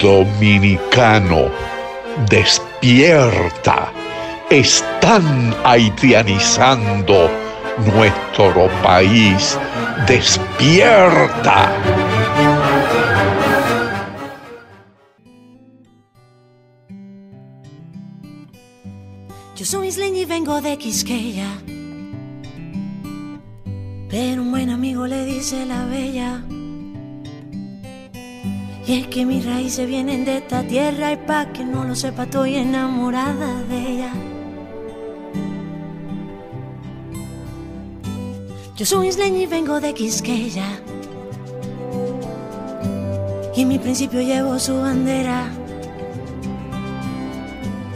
Dominicano, despierta. Están haitianizando nuestro país. Despierta. Yo soy isleña y vengo de Quisqueya. Pero un buen amigo le dice la bella. Y es que mis raíces vienen de esta tierra y pa' que no lo sepa estoy enamorada de ella. Yo soy isleña y vengo de Quisqueya. Y en mi principio llevo su bandera.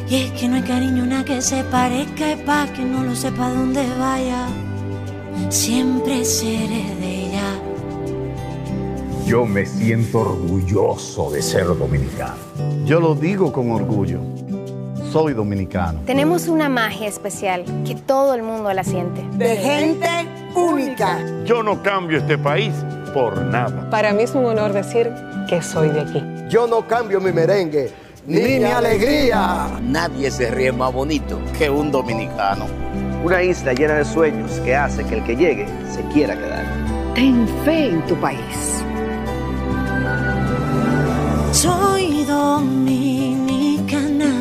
Y es que no hay cariño nada que se parezca y pa' que no lo sepa dónde vaya. Siempre seré de. Yo me siento orgulloso de ser dominicano. Yo lo digo con orgullo. Soy dominicano. Tenemos una magia especial que todo el mundo la siente. De gente única. Yo no cambio este país por nada. Para mí es un honor decir que soy de aquí. Yo no cambio mi merengue ni mi alegría. Nadie se ríe más bonito que un dominicano. Una isla llena de sueños que hace que el que llegue se quiera quedar. Ten fe en tu país. Dominicana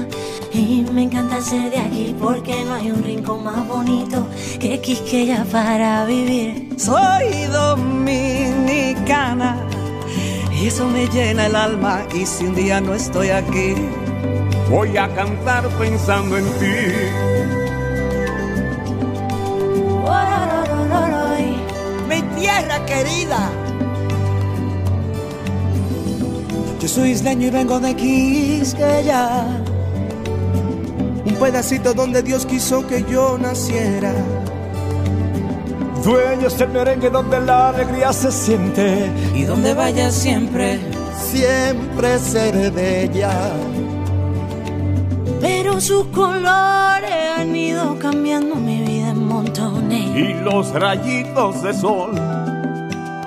y me encanta ser de aquí porque no hay un rincón más bonito que Quisqueya para vivir. Soy dominicana y eso me llena el alma y si un día no estoy aquí, voy a cantar pensando en ti. Mi tierra querida. Yo soy isleño y vengo de Quisqueya, un pedacito donde Dios quiso que yo naciera. Dueños del merengue donde la alegría se siente y donde vaya siempre, siempre seré de ella. Pero sus colores han ido cambiando mi vida en montones. Y los rayitos de sol,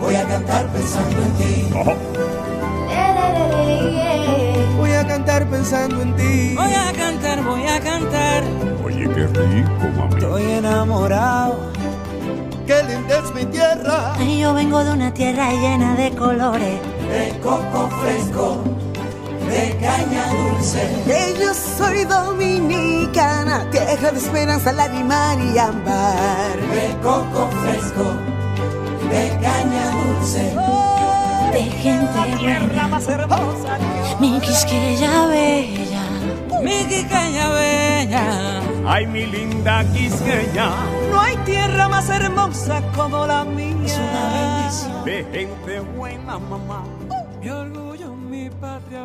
voy a cantar pensando en ti. Voy a cantar pensando en ti. Voy a cantar, voy a cantar. Oye, qué rico, mami. Estoy enamorado. Qué linda es mi tierra. Ay, yo vengo de una tierra llena de colores. De coco fresco, de caña dulce. Que yo soy dominicana, tierra de esperanza, lágrima y ámbar. De coco fresco, de caña dulce. de gente tierra más hermosa. Mi Quisqueya bella. Mi Quisqueya bella. Ay, mi linda Quisqueya. No hay tierra más hermosa como la mía. Es una bendición. De gente buena, mamá. Mi orgullo, mi patria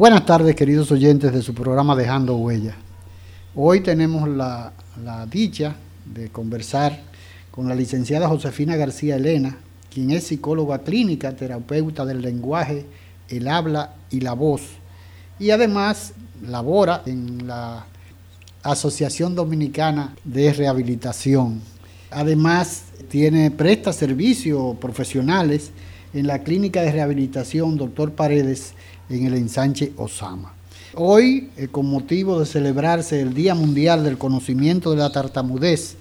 Buenas tardes, queridos oyentes de su programa Dejando Huellas. Hoy tenemos la, dicha de conversar con la licenciada Josefina García Elena, quien es psicóloga clínica, terapeuta del lenguaje, el habla y la voz. Y además labora en la Asociación Dominicana de Rehabilitación. Además, tiene, presta servicios profesionales en la Clínica de Rehabilitación Doctor Paredes en el ensanche Osama. Hoy, eh, con motivo de celebrarse el Día Mundial del Conocimiento de la Tartamudez,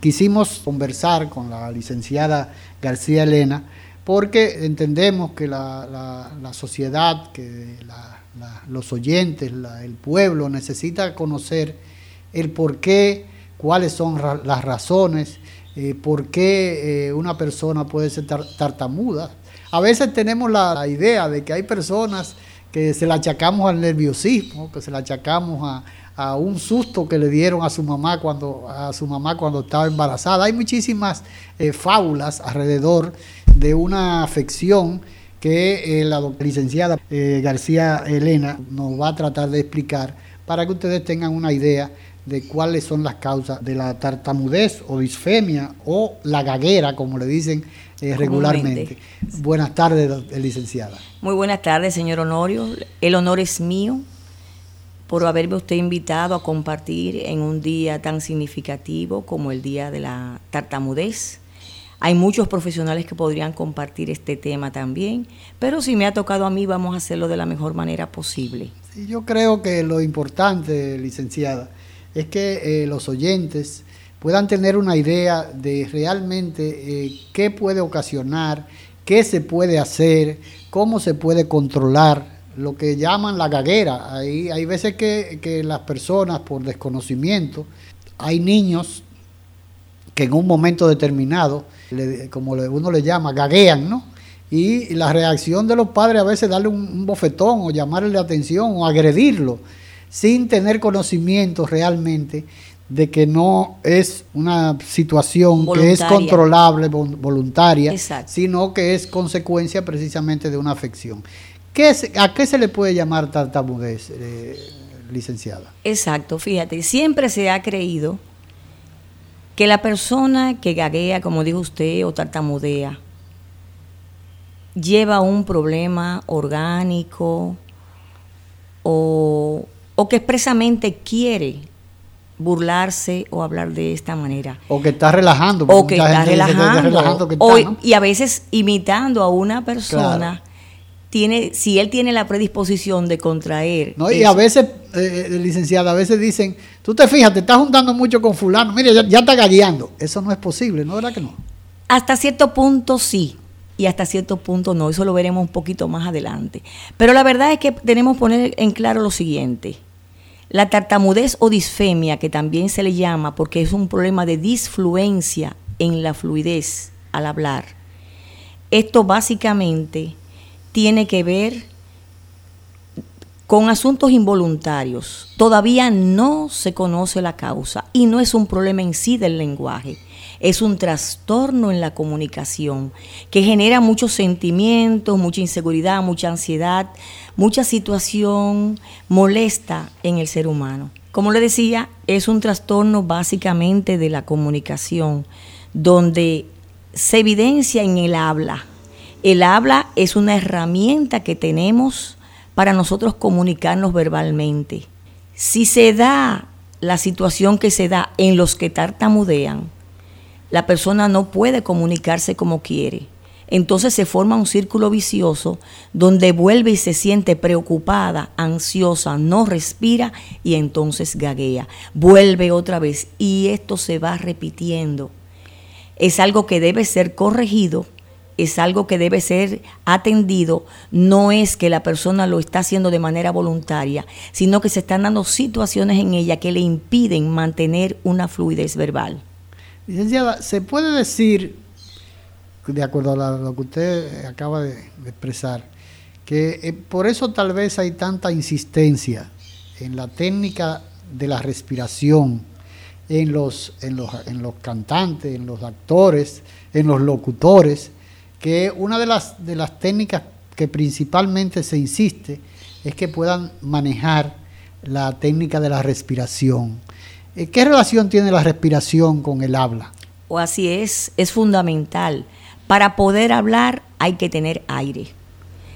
quisimos conversar con la licenciada García Elena porque entendemos que la, sociedad, que los oyentes, el pueblo necesita conocer el por qué, cuáles son las razones, eh, por qué eh, una persona puede ser tartamuda. A veces tenemos la, idea de que hay personas que se la achacamos al nerviosismo, que se la achacamos a, un susto que le dieron a su mamá cuando a su mamá cuando estaba embarazada. Hay muchísimas eh, fábulas alrededor de una afección que la licenciada García Elena nos va a tratar de explicar para que ustedes tengan una idea de cuáles son las causas de la tartamudez o disfemia o la gaguera, como le dicen eh, regularmente. Buenas tardes, licenciada. Muy buenas tardes, señor Honorio. El honor es mío por haberme usted invitado a compartir en un día tan significativo como el Día de la Tartamudez. Hay muchos profesionales que podrían compartir este tema también, pero si me ha tocado a mí, vamos a hacerlo de la mejor manera posible. yo creo que lo importante, licenciada, es que eh, los oyentes puedan tener una idea de realmente eh, qué puede ocasionar, qué se puede hacer, cómo se puede controlar lo que llaman la gaguera. Hay, hay veces que, las personas, por desconocimiento, hay niños que en un momento determinado, como uno le llama, gaguean, ¿no? Y la reacción de los padres a veces darle un, un bofetón o llamarle la atención o agredirlo sin tener conocimiento realmente de que no es una situación que es controlable, voluntaria, sino que es consecuencia precisamente de una afección. ¿Qué ¿A qué se le puede llamar tartamudez, eh, licenciada? Exacto, fíjate, siempre se ha creído que la persona que gaguea, como dijo usted, o tartamudea, lleva un problema orgánico o o que expresamente quiere burlarse o hablar de esta manera. O que está relajando. O que está relajando. y a veces imitando a una persona. Tiene, si él tiene la predisposición de contraer. No, y a veces, eh, eh, licenciada, a veces dicen, tú te fijas, te estás juntando mucho con fulano, mire, ya, ya está galleando. Eso no es posible, ¿no? ¿Verdad que no? Hasta cierto punto sí, y hasta cierto punto no, eso lo veremos un poquito más adelante. Pero la verdad es que tenemos que poner en claro lo siguiente. La tartamudez o disfemia, que también se le llama porque es un problema de disfluencia en la fluidez al hablar. Esto básicamente tiene que ver con asuntos involuntarios. Todavía no se conoce la causa y no es un problema en sí del lenguaje es un trastorno en la comunicación que genera muchos sentimientos, mucha inseguridad, mucha ansiedad, mucha situación molesta en el ser humano. Como le decía, es un trastorno básicamente de la comunicación, donde se evidencia en el habla. El habla es una herramienta que tenemos para nosotros comunicarnos verbalmente. Si se da la situación que se da en los que tartamudean, la persona no puede comunicarse como quiere. Entonces se forma un círculo vicioso donde vuelve y se siente preocupada, ansiosa, no respira y entonces gaguea. Vuelve otra vez y esto se va repitiendo. Es algo que debe ser corregido, es algo que debe ser atendido. No es que la persona lo está haciendo de manera voluntaria, sino que se están dando situaciones en ella que le impiden mantener una fluidez verbal. Licenciada, ¿se puede decir, de acuerdo a lo que usted acaba de, expresar, que eh, por eso tal vez hay tanta insistencia en la técnica de la respiración en los, en los, en los cantantes, en los actores, en los locutores, que una de las, de las técnicas que principalmente se insiste es que puedan manejar la técnica de la respiración. Eh, ¿Qué relación tiene la respiración con el habla? O así es, es fundamental. Para poder hablar hay que tener aire.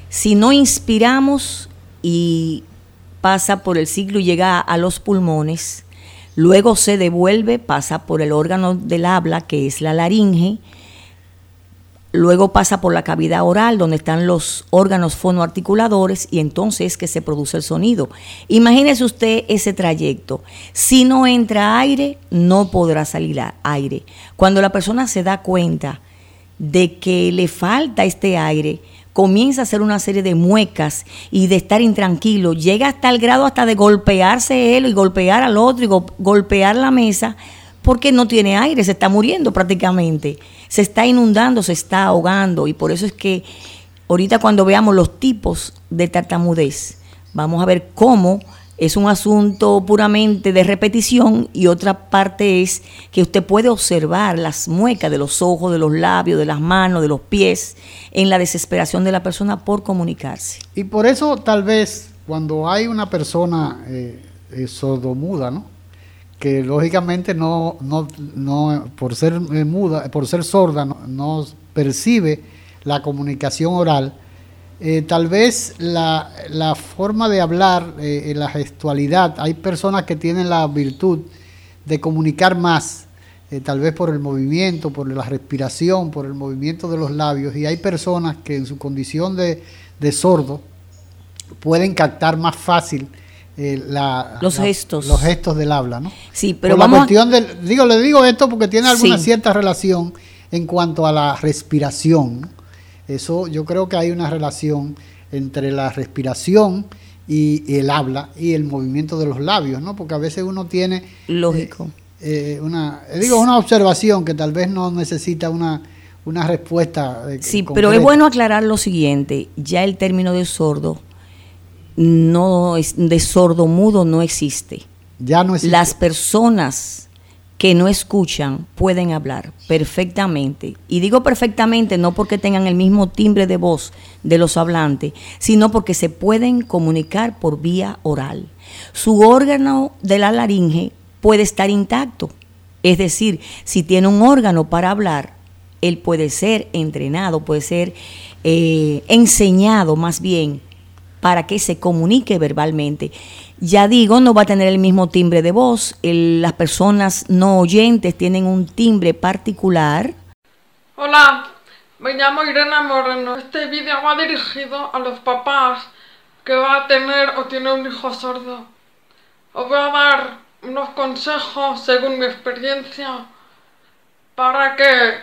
Si no inspiramos y pasa por el ciclo y llega a los pulmones, luego se devuelve, pasa por el órgano del habla, que es la laringe, luego pasa por la cavidad oral donde están los órganos fonoarticuladores y entonces es que se produce el sonido. Imagínese usted ese trayecto. Si no entra aire, no podrá salir aire. Cuando la persona se da cuenta de que le falta este aire, comienza a hacer una serie de muecas y de estar intranquilo, llega hasta el grado hasta de golpearse él y golpear al otro y golpear la mesa porque no tiene aire, se está muriendo prácticamente, se está inundando, se está ahogando y por eso es que ahorita cuando veamos los tipos de tartamudez, vamos a ver cómo es un asunto puramente de repetición y otra parte es que usted puede observar las muecas de los ojos, de los labios, de las manos, de los pies, en la desesperación de la persona por comunicarse. Y por eso tal vez cuando hay una persona eh, eh, sordomuda, ¿no? Que lógicamente no, no, no por ser eh, muda, por ser sorda, no, percibe la comunicación oral, eh, tal vez la, la, forma de hablar, eh, la gestualidad, hay personas que tienen la virtud de comunicar más, tal vez por el movimiento, por la respiración, por el movimiento de los labios, y hay personas que en su condición de, de sordo pueden captar más fácil eh, los gestos. los gestos del habla no sí pero la cuestión del digo le digo esto porque tiene alguna cierta relación en cuanto a la respiración. Eso yo creo que hay una relación entre la respiración y, el habla y el movimiento de los labios no porque a veces uno tiene lógico. eh, eh, una digo una observación que tal vez no necesita una una respuesta sí pero es bueno aclarar lo siguiente. Ya el término de sordo no es, de sordo mudo no existe. Ya no existe. Las personas que no escuchan pueden hablar perfectamente. Y digo perfectamente no porque tengan el mismo timbre de voz de los hablantes, sino porque se pueden comunicar por vía oral. Su órgano de la laringe puede estar intacto. Es decir, si tiene un órgano para hablar, él puede ser entrenado, puede ser eh, enseñado más bien para que se comunique verbalmente. Ya digo, no va a tener el mismo timbre de voz. las personas no oyentes tienen un timbre particular. Hola, me llamo Irene Moreno. Este vídeo va dirigido a los papás que va a tener o tiene un hijo sordo. Os voy a dar unos consejos según mi experiencia para que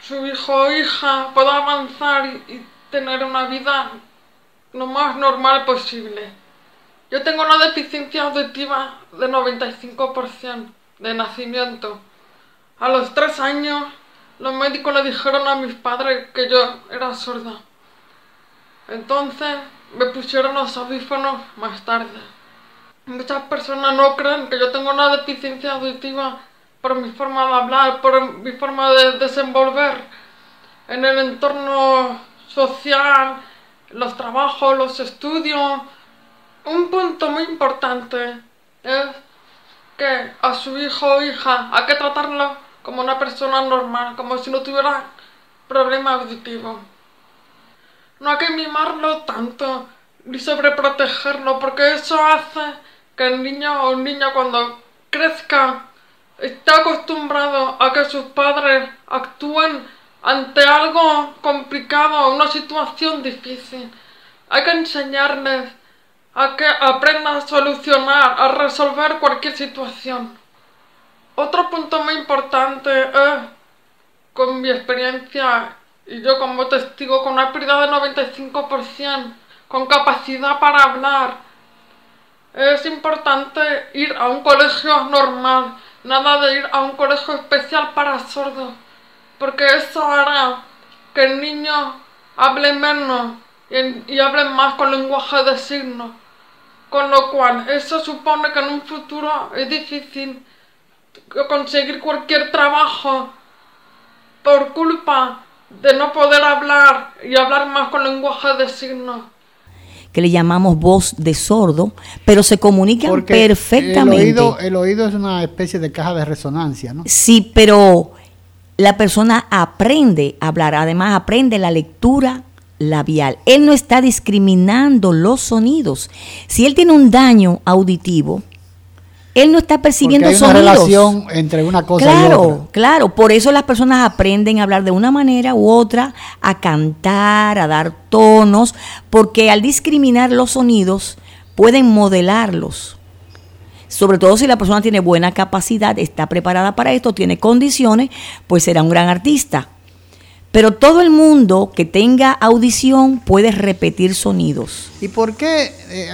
su hijo o hija pueda avanzar y tener una vida lo más normal posible. Yo tengo una deficiencia auditiva de 95% de nacimiento. A los tres años, los médicos le dijeron a mis padres que yo era sorda. Entonces, me pusieron los audífonos más tarde. Muchas personas no creen que yo tengo una deficiencia auditiva por mi forma de hablar, por mi forma de desenvolver en el entorno social, los trabajos, los estudios. Un punto muy importante es que a su hijo o hija hay que tratarlo como una persona normal, como si no tuviera problema auditivo. No hay que mimarlo tanto ni sobreprotegerlo, porque eso hace que el niño o niña cuando crezca esté acostumbrado a que sus padres actúen ante algo complicado, una situación difícil. Hay que enseñarles a que aprendan a solucionar, a resolver cualquier situación. Otro punto muy importante es, con mi experiencia y yo como testigo, con una pérdida de 95%, con capacidad para hablar, es importante ir a un colegio normal, nada de ir a un colegio especial para sordos porque eso hará que el niño hable menos y, hable más con lenguaje de signos. Con lo cual, eso supone que en un futuro es difícil conseguir cualquier trabajo por culpa de no poder hablar y hablar más con lenguaje de signos que le llamamos voz de sordo, pero se comunican perfectamente. El oído, el oído es una especie de caja de resonancia, ¿no? Sí, pero la persona aprende a hablar, además aprende la lectura labial. Él no está discriminando los sonidos. Si él tiene un daño auditivo, él no está percibiendo Porque hay una relación entre una cosa claro, y otra. Claro, claro. Por eso las personas aprenden a hablar de una manera u otra, a cantar, a dar tonos, porque al discriminar los sonidos pueden modelarlos. Sobre todo si la persona tiene buena capacidad, está preparada para esto, tiene condiciones, pues será un gran artista. Pero todo el mundo que tenga audición puede repetir sonidos. ¿Y por qué? Eh,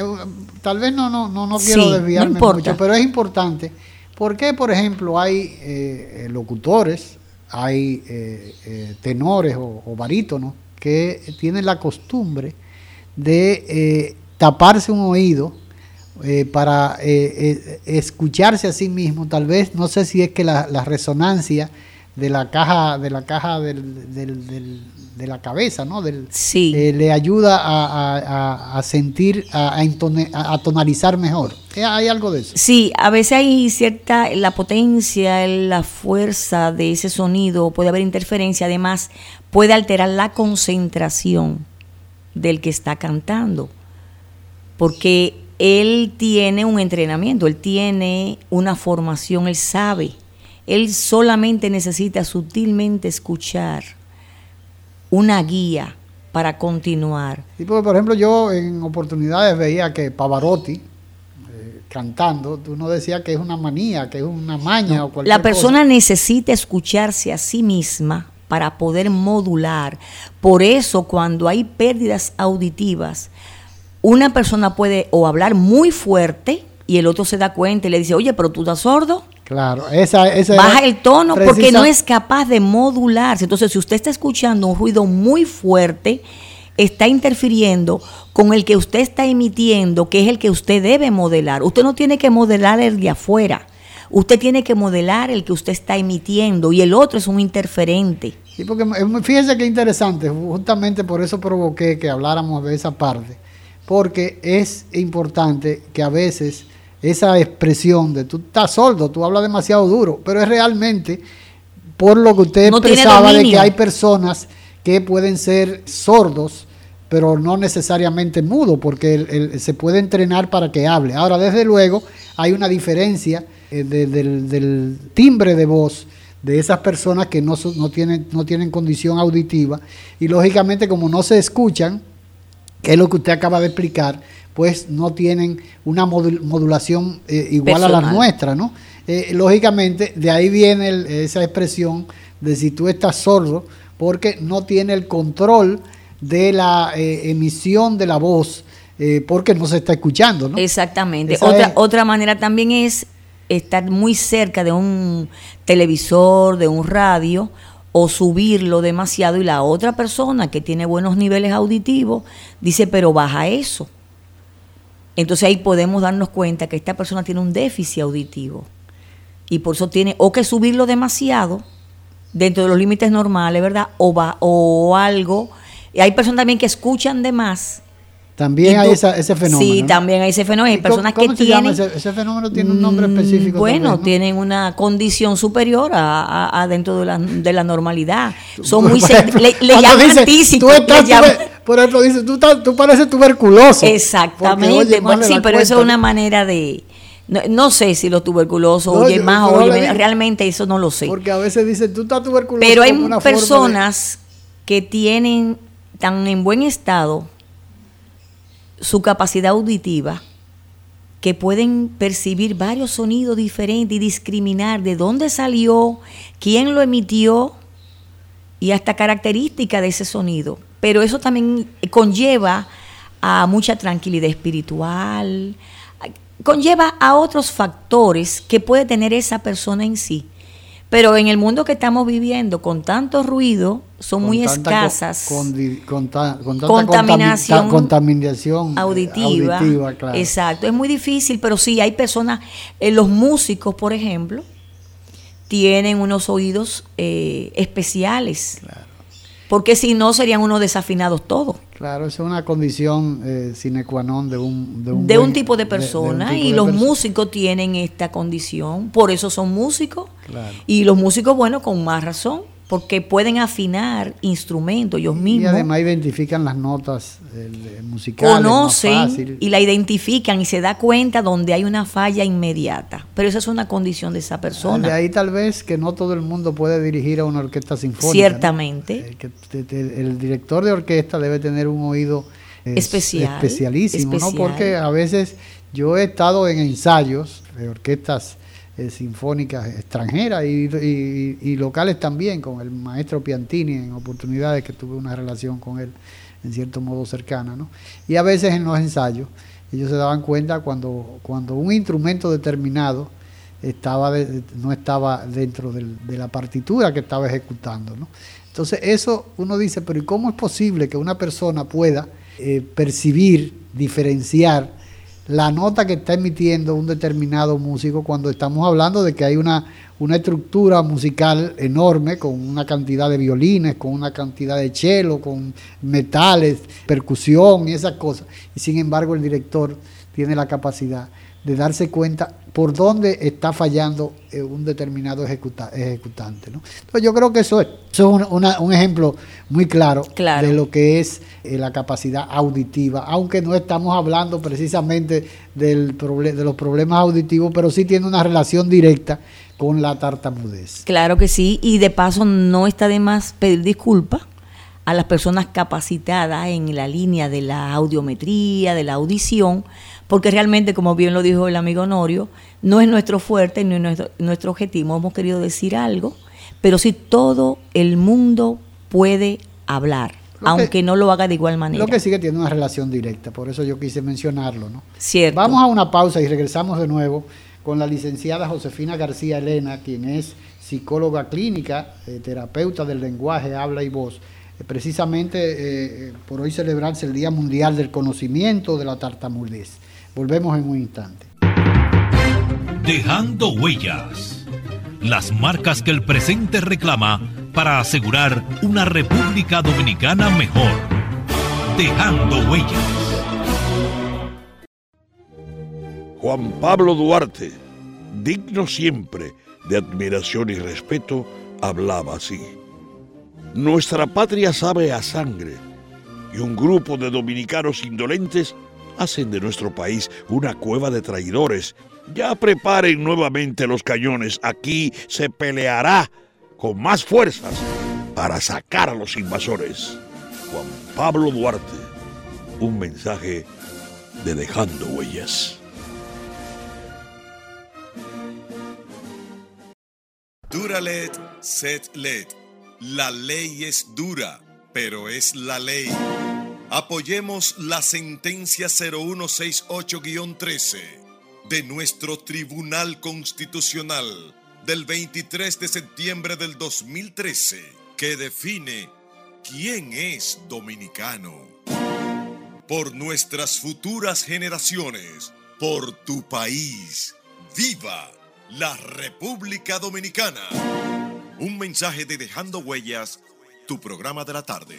tal vez no, no, no, no quiero Sí, desviarme mucho, pero es importante. ¿Por qué, por ejemplo, hay eh, locutores, hay eh, eh, tenores o, o barítonos que tienen la costumbre de taparse un oído eh, para eh, eh, escucharse a sí mismo? Tal vez, no sé si es que la, la resonancia de la caja de la caja del, del- del- de la cabeza, ¿no? Del, eh, le ayuda a, a- a- a sentir, a, a entone- a- a tonalizar mejor. Eh, ¿Hay algo de eso? Sí, a veces hay cierta, la potencia, la fuerza de ese sonido, puede haber interferencia, además puede alterar la concentración del que está cantando, porque él tiene un entrenamiento, él tiene una formación, él sabe, él solamente necesita sutilmente escuchar una guía para continuar. Sí, porque, por ejemplo, yo en oportunidades veía que Pavarotti, eh, cantando, tú no decías que es una manía, que es una maña o cualquier La persona cosa. necesita escucharse a sí misma para poder modular. Por eso cuando hay pérdidas auditivas, una persona puede o hablar muy fuerte y el otro se da cuenta y le dice, oye, pero tú estás sordo. Claro, esa, esa Baja el tono porque no es capaz de modularse. Entonces, si usted está escuchando un ruido muy fuerte, está interfiriendo con el que usted está emitiendo, que es el que usted debe modelar. Usted no tiene que modelar el de afuera. Usted tiene que modelar el que usted está emitiendo y el otro es un interferente. Sí, porque muy- fíjese qué interesante, justamente por eso provoqué que habláramos de esa parte, porque es importante que a veces esa expresión de tú estás sordo, tú hablas demasiado duro, pero es realmente por lo que usted No expresaba de que hay personas que pueden ser sordos, pero no necesariamente mudos, porque el- el- se puede entrenar para que hable. Ahora, desde luego, hay una diferencia eh, de- del, del timbre de voz de esas personas que no, no, tienen, no tienen condición auditiva y lógicamente como no se escuchan, que es lo que usted acaba de explicar, pues no tienen una modul- modulación eh, igual a la nuestra, ¿no? Eh, lógicamente, de ahí viene el- esa expresión de si tú estás sordo, porque no tiene el control de la eh, emisión de la voz, porque no se está escuchando, ¿no? Exactamente. Esa Otra, es- otra manera también es estar muy cerca de un televisor, de un radio, o subirlo demasiado y la otra persona que tiene buenos niveles auditivos dice, pero baja eso. Entonces ahí podemos darnos cuenta que esta persona tiene un déficit auditivo y por eso tiene o que subirlo demasiado dentro de los límites normales, ¿verdad? O, va, o algo. Y hay personas también que escuchan de más También hay esa- ese fenómeno. Sí, ¿no? también hay ese fenómeno. Hay ¿Y cómo- personas cómo que se llama tienen. ese, ese fenómeno tiene un nombre específico. Mm, Bueno, también, ¿no? tienen una condición superior a, a- a dentro de la, de la normalidad. Son muy. ejemplo, le, llaman dice, tísico, tú le estás llaman- tuber- por ejemplo, dice, tú, estás- tú pareces tuberculoso. Exactamente. Porque oye bueno, sí, pero eso es una manera de. No, no sé si los tuberculosos No, oyen más o. Realmente eso no lo sé. Porque a veces dicen, tú estás tuberculoso. Pero hay de- personas que tienen tan en buen estado su capacidad auditiva que pueden percibir varios sonidos diferentes y discriminar de dónde salió, quién lo emitió y hasta características de ese sonido. Pero eso también conlleva a mucha tranquilidad espiritual, conlleva a otros factores que puede tener esa persona en sí. Pero en el mundo que estamos viviendo, con tanto ruido, son con muy escasas. con ta- con tanta Contaminación contami- ta- contaminación eh, auditiva. auditiva, claro. Exacto, es muy difícil, pero sí hay personas, eh, los músicos, por ejemplo, tienen unos oídos eh, especiales. Porque si no serían unos desafinados todos. Claro, esa es una condición eh, sine qua non de un, de un, de buen- un tipo de persona tipo y los músicos tienen esta condición, por eso son músicos Claro. y los músicos, bueno, con más razón, porque pueden afinar instrumentos ellos mismos. Y además identifican las notas musicales. Conocen y la identifican y se da cuenta donde hay una falla inmediata. Pero esa es una condición de esa persona. De ahí tal vez que no todo el mundo puede dirigir a una orquesta sinfónica. Ciertamente. Eh, el, director de orquesta debe tener un oído especial, especialísimo, ¿no? Porque a veces yo he estado en ensayos de orquestas eh, sinfónicas extranjeras y, locales también, con el maestro Piantini en oportunidades que tuve una relación con él en cierto modo cercana. ¿no? Y a veces en los ensayos ellos se daban cuenta cuando, cuando un instrumento determinado estaba no estaba dentro de la partitura que estaba ejecutando. ¿no? Entonces eso uno dice, pero ¿y cómo es posible que una persona pueda eh, percibir, diferenciar, la nota que está emitiendo un determinado músico cuando estamos hablando de que hay una, una estructura musical enorme con una cantidad de violines, con una cantidad de cello, con metales, percusión y esas cosas. Y sin embargo el director tiene la capacidad de darse cuenta por dónde está fallando eh, un determinado ejecutante. ¿no? Entonces yo creo que eso es, un, ejemplo muy claro, de lo que es eh, la capacidad auditiva, aunque no estamos hablando precisamente del de los problemas auditivos, pero sí tiene una relación directa con la tartamudez. Claro que sí, y de paso no está de más pedir disculpas a las personas capacitadas en la línea de la audiometría, de la audición, porque realmente, como bien lo dijo el amigo Norio, no es nuestro fuerte ni nuestro, nuestro objetivo. Hemos querido decir algo, pero sí todo el mundo puede hablar. aunque no lo haga de igual manera. Lo que sigue tiene una relación directa, por eso yo quise mencionarlo, ¿no? Cierto. Vamos a una pausa y regresamos de nuevo con la licenciada Josefina García Elena, quien es psicóloga clínica, eh, terapeuta del lenguaje, habla y voz. Eh, precisamente eh, por hoy celebrarse el Día Mundial del Conocimiento de la Tartamudez. Volvemos en un instante. Dejando huellas. Las marcas que el presente reclama para asegurar una República Dominicana mejor. Dejando huellas. Juan Pablo Duarte, digno siempre de admiración y respeto, hablaba así. Nuestra patria sabe a sangre y un grupo de dominicanos indolentes hacen de nuestro país una cueva de traidores. Ya preparen nuevamente los cañones. Aquí se peleará con más fuerzas para sacar a los invasores. Juan Pablo Duarte, un mensaje de dejando huellas. Duralet, set led. La ley es dura, pero es la ley. Apoyemos la sentencia 0168-13 de nuestro Tribunal Constitucional del 23 de septiembre del 2013 que define quién es dominicano. Por nuestras futuras generaciones, por tu país, viva la República Dominicana. Un mensaje de Dejando Huellas, tu programa de la tarde.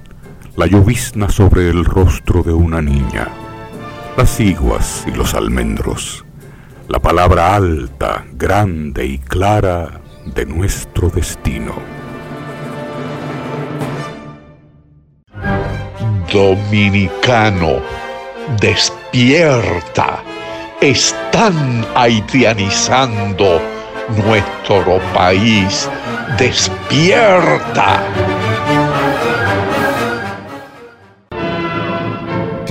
la llovizna sobre el rostro de una niña, las iguas y los almendros, la palabra alta, grande y clara de nuestro destino. Dominicano, despierta, están haitianizando nuestro país despierta.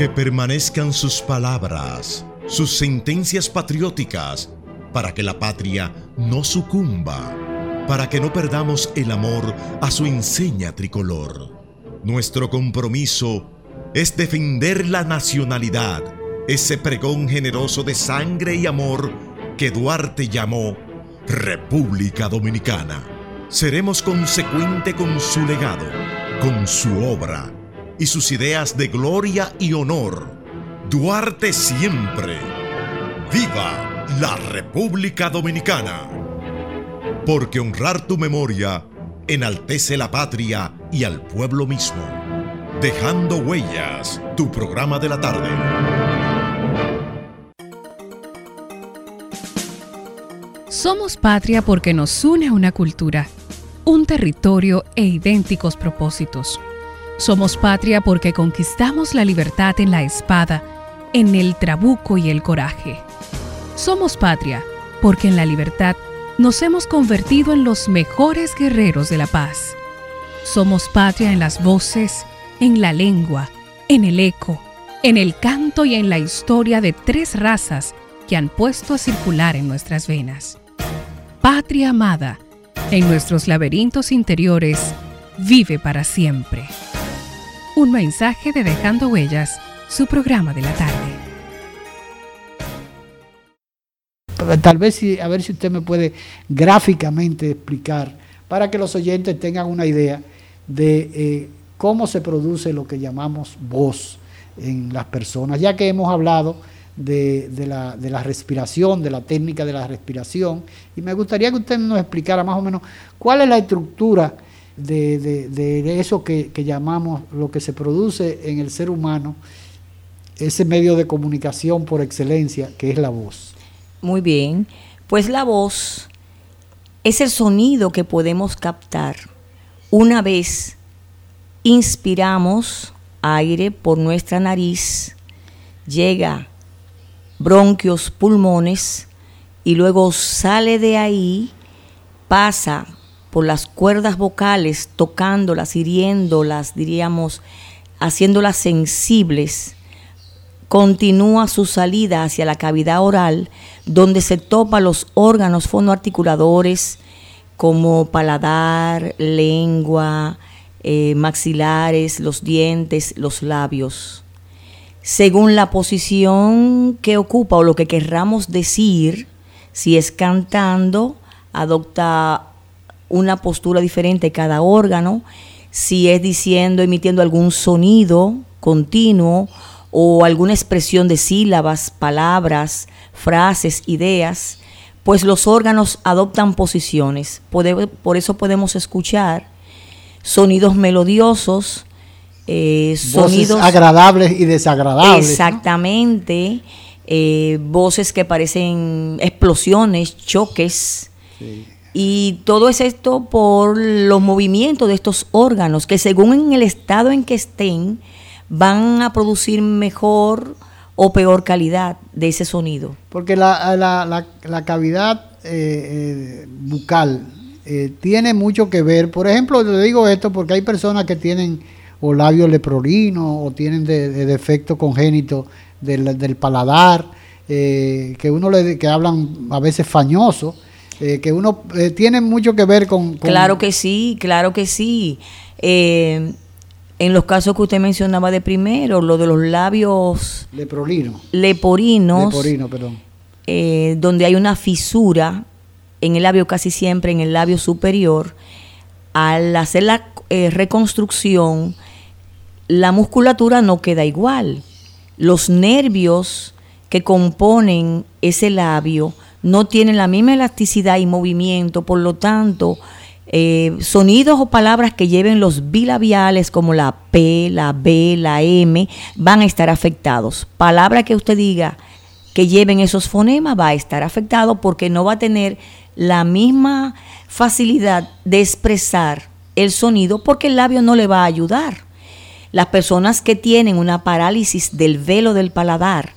Que permanezcan sus palabras, sus sentencias patrióticas, para que la patria no sucumba, para que no perdamos el amor a su enseña tricolor. Nuestro compromiso es defender la nacionalidad, ese pregón generoso de sangre y amor que Duarte llamó República Dominicana. Seremos consecuente con su legado, con su obra y sus ideas de gloria y honor. Duarte siempre. ¡Viva la República Dominicana! Porque honrar tu memoria enaltece la patria y al pueblo mismo. Dejando Huellas, tu programa de la tarde. Somos patria porque nos une una cultura, un territorio e idénticos propósitos. Somos patria porque conquistamos la libertad en la espada, en el trabuco y el coraje. Somos patria porque en la libertad nos hemos convertido en los mejores guerreros de la paz. Somos patria en las voces, en la lengua, en el eco, en el canto y en la historia de tres razas que han puesto a circular en nuestras venas. Patria amada, en nuestros laberintos interiores, vive para siempre. Un mensaje de Dejando Huellas, su programa de la tarde. Tal vez a ver si usted me puede gráficamente explicar para que los oyentes tengan una idea de eh, cómo se produce lo que llamamos voz en las personas, ya que hemos hablado de, la, de, la, respiración, de la técnica de la respiración, y me gustaría que usted nos explicara más o menos cuál es la estructura de, de eso que, que, llamamos lo que se produce en el ser humano, ese medio de comunicación por excelencia que es la voz. Muy bien, pues la voz es el sonido que podemos captar una vez inspiramos aire por nuestra nariz, llega bronquios, pulmones, y luego sale de ahí, pasa por las cuerdas vocales, tocándolas, hiriéndolas, diríamos, haciéndolas sensibles, continúa su salida hacia la cavidad oral, donde se topa los órganos fonoarticuladores como paladar, lengua, eh, maxilares, los dientes, los labios. Según la posición que ocupa o lo que querramos decir, si es cantando, adopta una postura diferente cada órgano, si es diciendo, emitiendo algún sonido continuo o alguna expresión de sílabas, palabras, frases, ideas, pues los órganos adoptan posiciones. Por eso podemos escuchar sonidos melodiosos, eh, sonidos agradables y desagradables. Exactamente, eh, voces que parecen explosiones, choques. Y todo es esto por los movimientos de estos órganos que según en el estado en que estén van a producir mejor o peor calidad de ese sonido. Porque la, la, la, cavidad eh, bucal eh, tiene mucho que ver. Por ejemplo, le digo esto porque hay personas que tienen o labios leprorinos o tienen de, defecto congénito del, paladar, eh, que uno le que hablan a veces fañoso, eh, que uno tiene mucho que ver con, Claro que sí, claro que sí. en los casos que usted mencionaba de primero, lo de los labios leprorinos, leporinos, leporino, perdón. donde hay una fisura en el labio, casi siempre en el labio superior, al hacer la eh, reconstrucción, la musculatura no queda igual. Los nervios que componen ese labio no tienen la misma elasticidad y movimiento, por lo tanto, eh, sonidos o palabras que lleven los bilabiales como la P, la B, la M, van a estar afectados. Palabra que usted diga que lleven esos fonemas va a estar afectado porque no va a tener la misma facilidad de expresar el sonido porque el labio no le va a ayudar. Las personas que tienen una parálisis del velo del paladar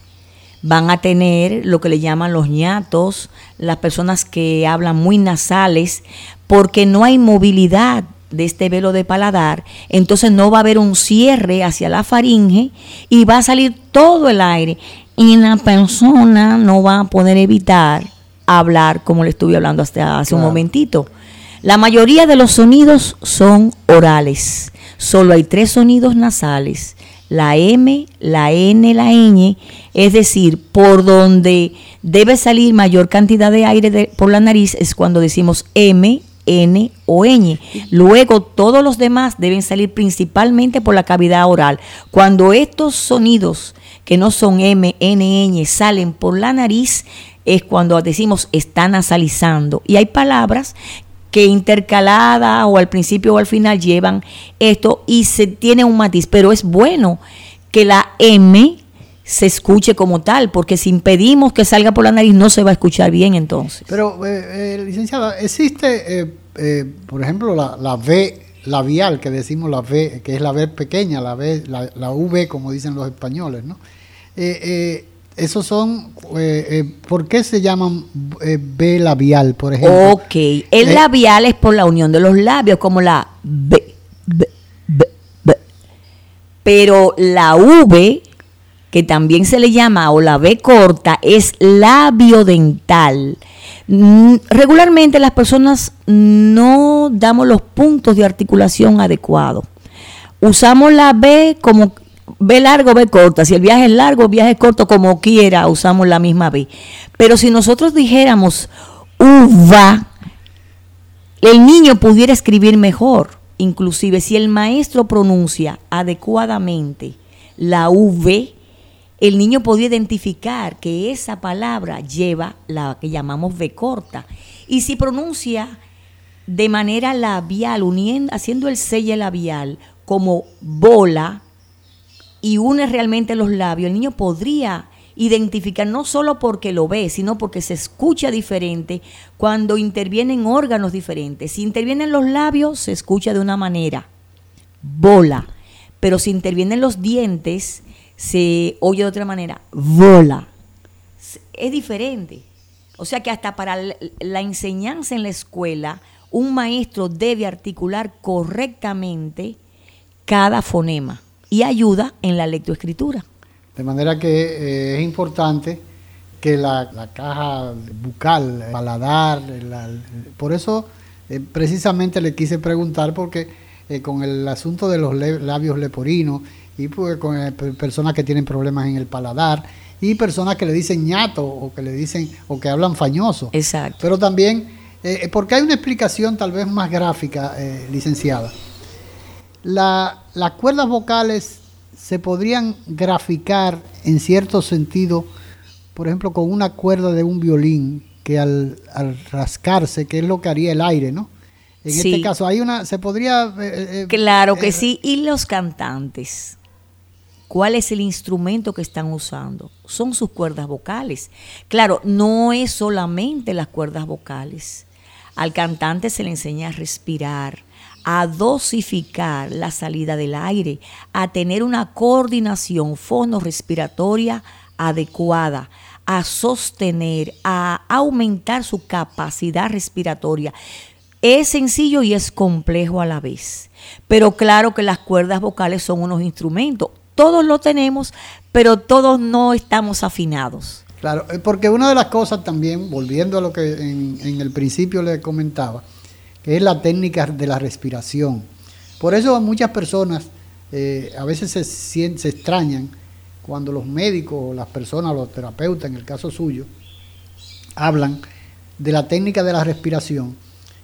van a tener lo que le llaman los ñatos, las personas que hablan muy nasales, porque no hay movilidad de este velo de paladar, entonces no va a haber un cierre hacia la faringe y va a salir todo el aire y la persona no va a poder evitar hablar como le estuve hablando hasta hace un momentito. La mayoría de los sonidos son orales. Solo hay tres sonidos nasales la M, la N, la ñ, es decir, por donde debe salir mayor cantidad de aire por la nariz es cuando decimos M, N o ñ. Luego todos los demás deben salir principalmente por la cavidad oral. Cuando estos sonidos que no son M, N, ñ salen por la nariz es cuando decimos está nasalizando. Y hay palabras que intercalada o al principio o al final llevan esto y se tiene un matiz, pero es bueno que la M se escuche como tal, porque si impedimos que salga por la nariz no se va a escuchar bien entonces. Pero, eh, eh, licenciada, existe, eh, por ejemplo, la, la, V labial, que decimos la V, que es la V pequeña, la V, la, la V, como dicen los españoles, ¿no? Esos son, eh, eh, ¿por qué se llaman eh, B labial, por ejemplo? Ok, el labial es por la unión de los labios, como la B, B, B, B. Pero la V, que también se le llama, o la B corta, es labio dental. Mm, regularmente las personas no damos los puntos de articulación adecuados. Usamos la B como B largo, B corta. Si el viaje es largo, viaje es corto, como quiera, usamos la misma B. Pero si nosotros dijéramos uva, el niño pudiera escribir mejor. Inclusive si el maestro pronuncia adecuadamente la V, el niño podría identificar que esa palabra lleva la que llamamos V corta. Y si pronuncia de manera labial, uniendo, haciendo el sello labial como bola, y une realmente los labios, el niño podría identificar no solo porque lo ve, sino porque se escucha diferente cuando intervienen órganos diferentes. Si intervienen los labios, se escucha de una manera, bola, pero si intervienen los dientes, se oye de otra manera, bola. Es diferente. O sea que hasta para la enseñanza en la escuela, un maestro debe articular correctamente cada fonema y ayuda en la lectoescritura. De manera que eh, es importante que la, caja bucal, el paladar, por eso eh, precisamente le quise preguntar porque eh, con el asunto de los labios leporinos y pues, con personas que tienen problemas en el paladar y personas que le dicen ñato o que le dicen o que hablan fañoso. Exacto. Pero también porque hay una explicación tal vez más gráfica, licenciada las cuerdas vocales se podrían graficar en cierto sentido, por ejemplo, con una cuerda de un violín que al, rascarse, que es lo que haría el aire, ¿no? En este caso, hay una, se podría... Eh, eh, claro que eh, sí. ¿Y los cantantes? ¿Cuál es el instrumento que están usando? Son sus cuerdas vocales. Claro, no es solamente las cuerdas vocales. Al cantante se le enseña a respirar, a dosificar la salida del aire, a tener una coordinación fonorrespiratoria adecuada, a sostener, a aumentar su capacidad respiratoria. Es sencillo y es complejo a la vez. Pero claro que las cuerdas vocales son unos instrumentos. Todos lo tenemos, pero todos no estamos afinados. Claro, eh, porque una de las cosas también, volviendo a lo que en, en el principio le comentaba, que es la técnica de la respiración. Por eso muchas personas eh, a veces se, se extrañan cuando los médicos o las personas, los terapeutas en el caso suyo, hablan de la técnica de la respiración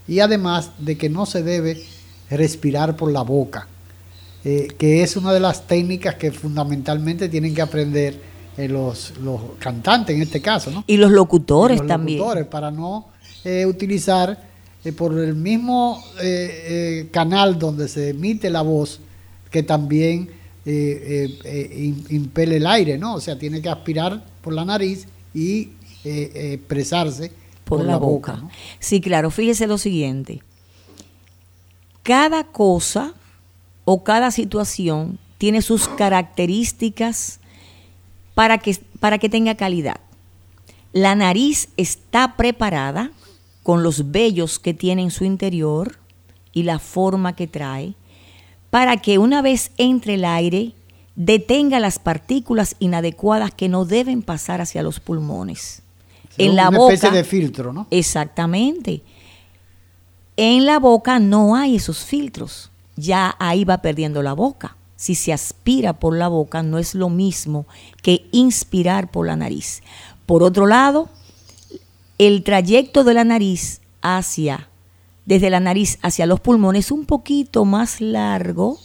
y además de que no se debe respirar por la boca, eh, que es una de las técnicas que fundamentalmente tienen que aprender eh, los, los, cantantes en este caso. ¿no? Y los locutores y los también. Locutores, para no utilizar por el mismo eh, eh, canal donde se emite la voz, que también impele el aire, ¿no? O sea, tiene que aspirar por la nariz y expresarse por, la, boca. Sí, claro, fíjese lo siguiente. Cada cosa o cada situación tiene sus características para que para que tenga calidad. La nariz está preparada con los vellos que tiene en su interior y la forma que trae para que una vez entre el aire detenga las partículas inadecuadas que no deben pasar hacia los pulmones. en la una especie de filtro, ¿no? Exactamente. En la boca no hay esos filtros. Ya ahí va perdiendo la boca. Si se aspira por la boca no es lo mismo que inspirar por la nariz. Por otro lado, el trayecto de la nariz hacia desde la nariz hacia los pulmones un poquito más largo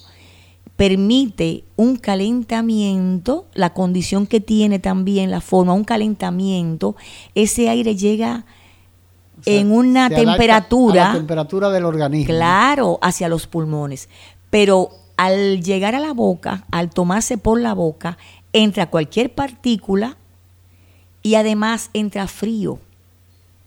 permite un calentamiento, la condición que tiene también la forma, un calentamiento, ese aire llega en una temperatura... la temperatura del organismo. Claro, hacia los pulmones. Pero al llegar a la boca, al tomarse por la boca, entra cualquier partícula y además entra frío.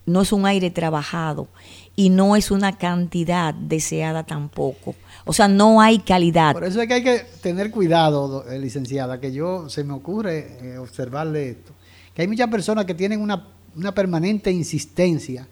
No es un aire trabajado y no es una cantidad deseada tampoco. O sea, no hay calidad. Por eso es que hay que tener cuidado, eh, licenciada, que yo se me ocurre eh, observarle esto, que hay muchas personas que tienen una, una permanente insistencia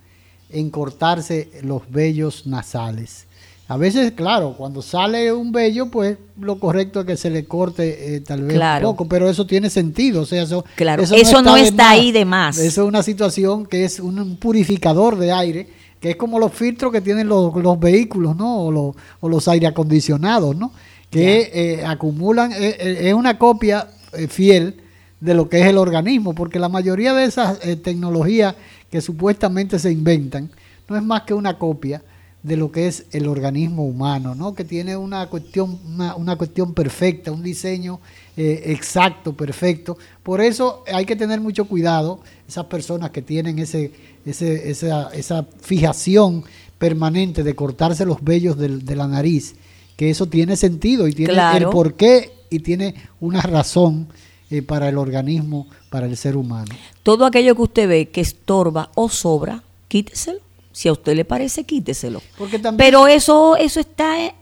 en cortarse los vellos nasales. A veces, claro, cuando sale un vello, pues lo correcto es que se le corte eh, tal vez un poco, pero eso tiene sentido, o sea, eso, claro. eso, no está, ahí de más. Eso es una situación que es un purificador de aire que es como los filtros que tienen los, vehículos, ¿no? O los, o los aire acondicionados, ¿no? Que eh, acumulan, eh, eh, es una copia fiel de lo que es el organismo, porque la mayoría de esas tecnologías que supuestamente se inventan no es más que una copia de lo que es el organismo humano, ¿no? que tiene una cuestión, una, cuestión perfecta, un diseño exacto, perfecto. Por eso hay que tener mucho cuidado, esas personas que tienen ese, esa, esa, fijación permanente de cortarse los vellos de, la nariz, que eso tiene sentido y tiene el porqué y tiene una razón eh, para el organismo, para el ser humano. Todo aquello que usted ve que estorba o sobra, quíteselo. Si a usted le parece, quíteselo. Porque Pero eso, eso está eh,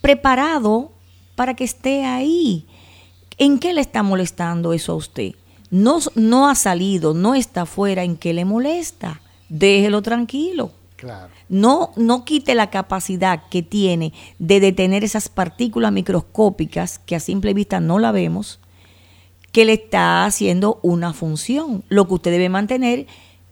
preparado para que esté ahí. ¿En qué le está molestando eso a usted? No, no ha salido, no está afuera, ¿en qué le molesta? déjelo tranquilo. No, no quite la capacidad que tiene de detener esas partículas microscópicas que a simple vista no la vemos, que le está haciendo una función. Lo que usted debe mantener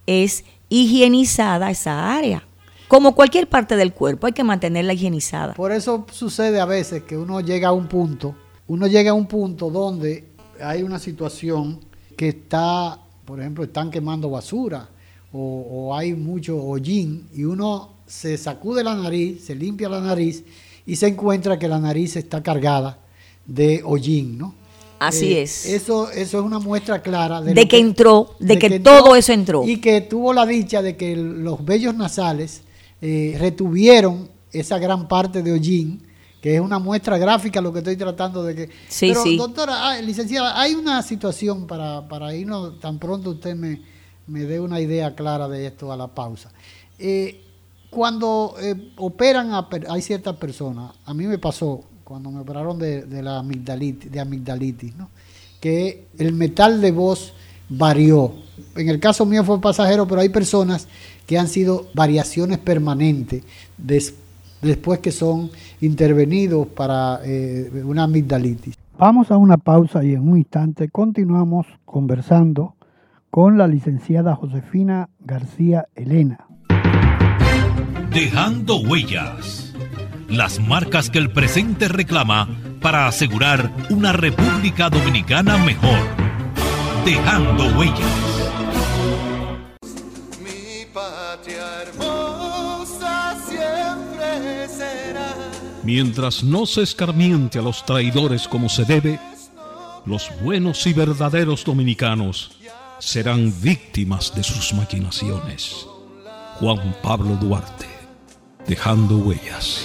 es higienizada esa área. Como cualquier parte del cuerpo, hay que mantenerla higienizada. Por eso sucede a veces que uno llega a un punto, uno llega a un punto donde hay una situación que está, por ejemplo, están quemando basura o, hay mucho hollín y uno se sacude la nariz, se limpia la nariz y se encuentra que la nariz está cargada de hollín, ¿no? Así eh, es. Eso, eso es una muestra clara de, que, entró, de, que, todo eso entró. Y que tuvo la dicha de que los vellos nasales eh, retuvieron esa gran parte de hollín, que es una muestra gráfica lo que estoy tratando de que... Sí, Pero, sí. doctora, ah, licenciada, hay una situación para, para irnos, tan pronto usted me, me dé una idea clara de esto a la pausa. Eh, cuando eh, operan, hay ciertas personas, a mí me pasó cuando me operaron de, la amigdalitis, de amigdalitis, ¿no? que el metal de voz varió. En el caso mío fue pasajero, pero hay personas que han sido variaciones permanentes después que son intervenidos para eh, una amigdalitis. Vamos a una pausa y en un instante continuamos conversando con la licenciada Josefina García Elena. Dejando huellas. Las marcas que el presente reclama para asegurar una República Dominicana mejor. Dejando huellas. Mi patria hermosa siempre será. Mientras no se escarmiente a los traidores como se debe, los buenos y verdaderos dominicanos serán víctimas de sus maquinaciones. Juan Pablo Duarte, dejando huellas.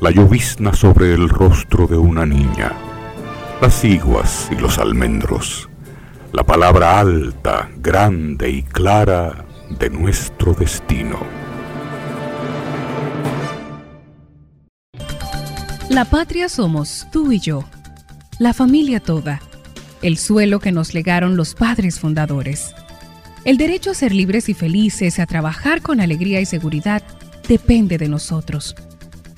la llovizna sobre el rostro de una niña, las iguas y los almendros, la palabra alta, grande y clara de nuestro destino. La patria somos tú y yo, la familia toda, el suelo que nos legaron los padres fundadores. El derecho a ser libres y felices, a trabajar con alegría y seguridad, depende de nosotros.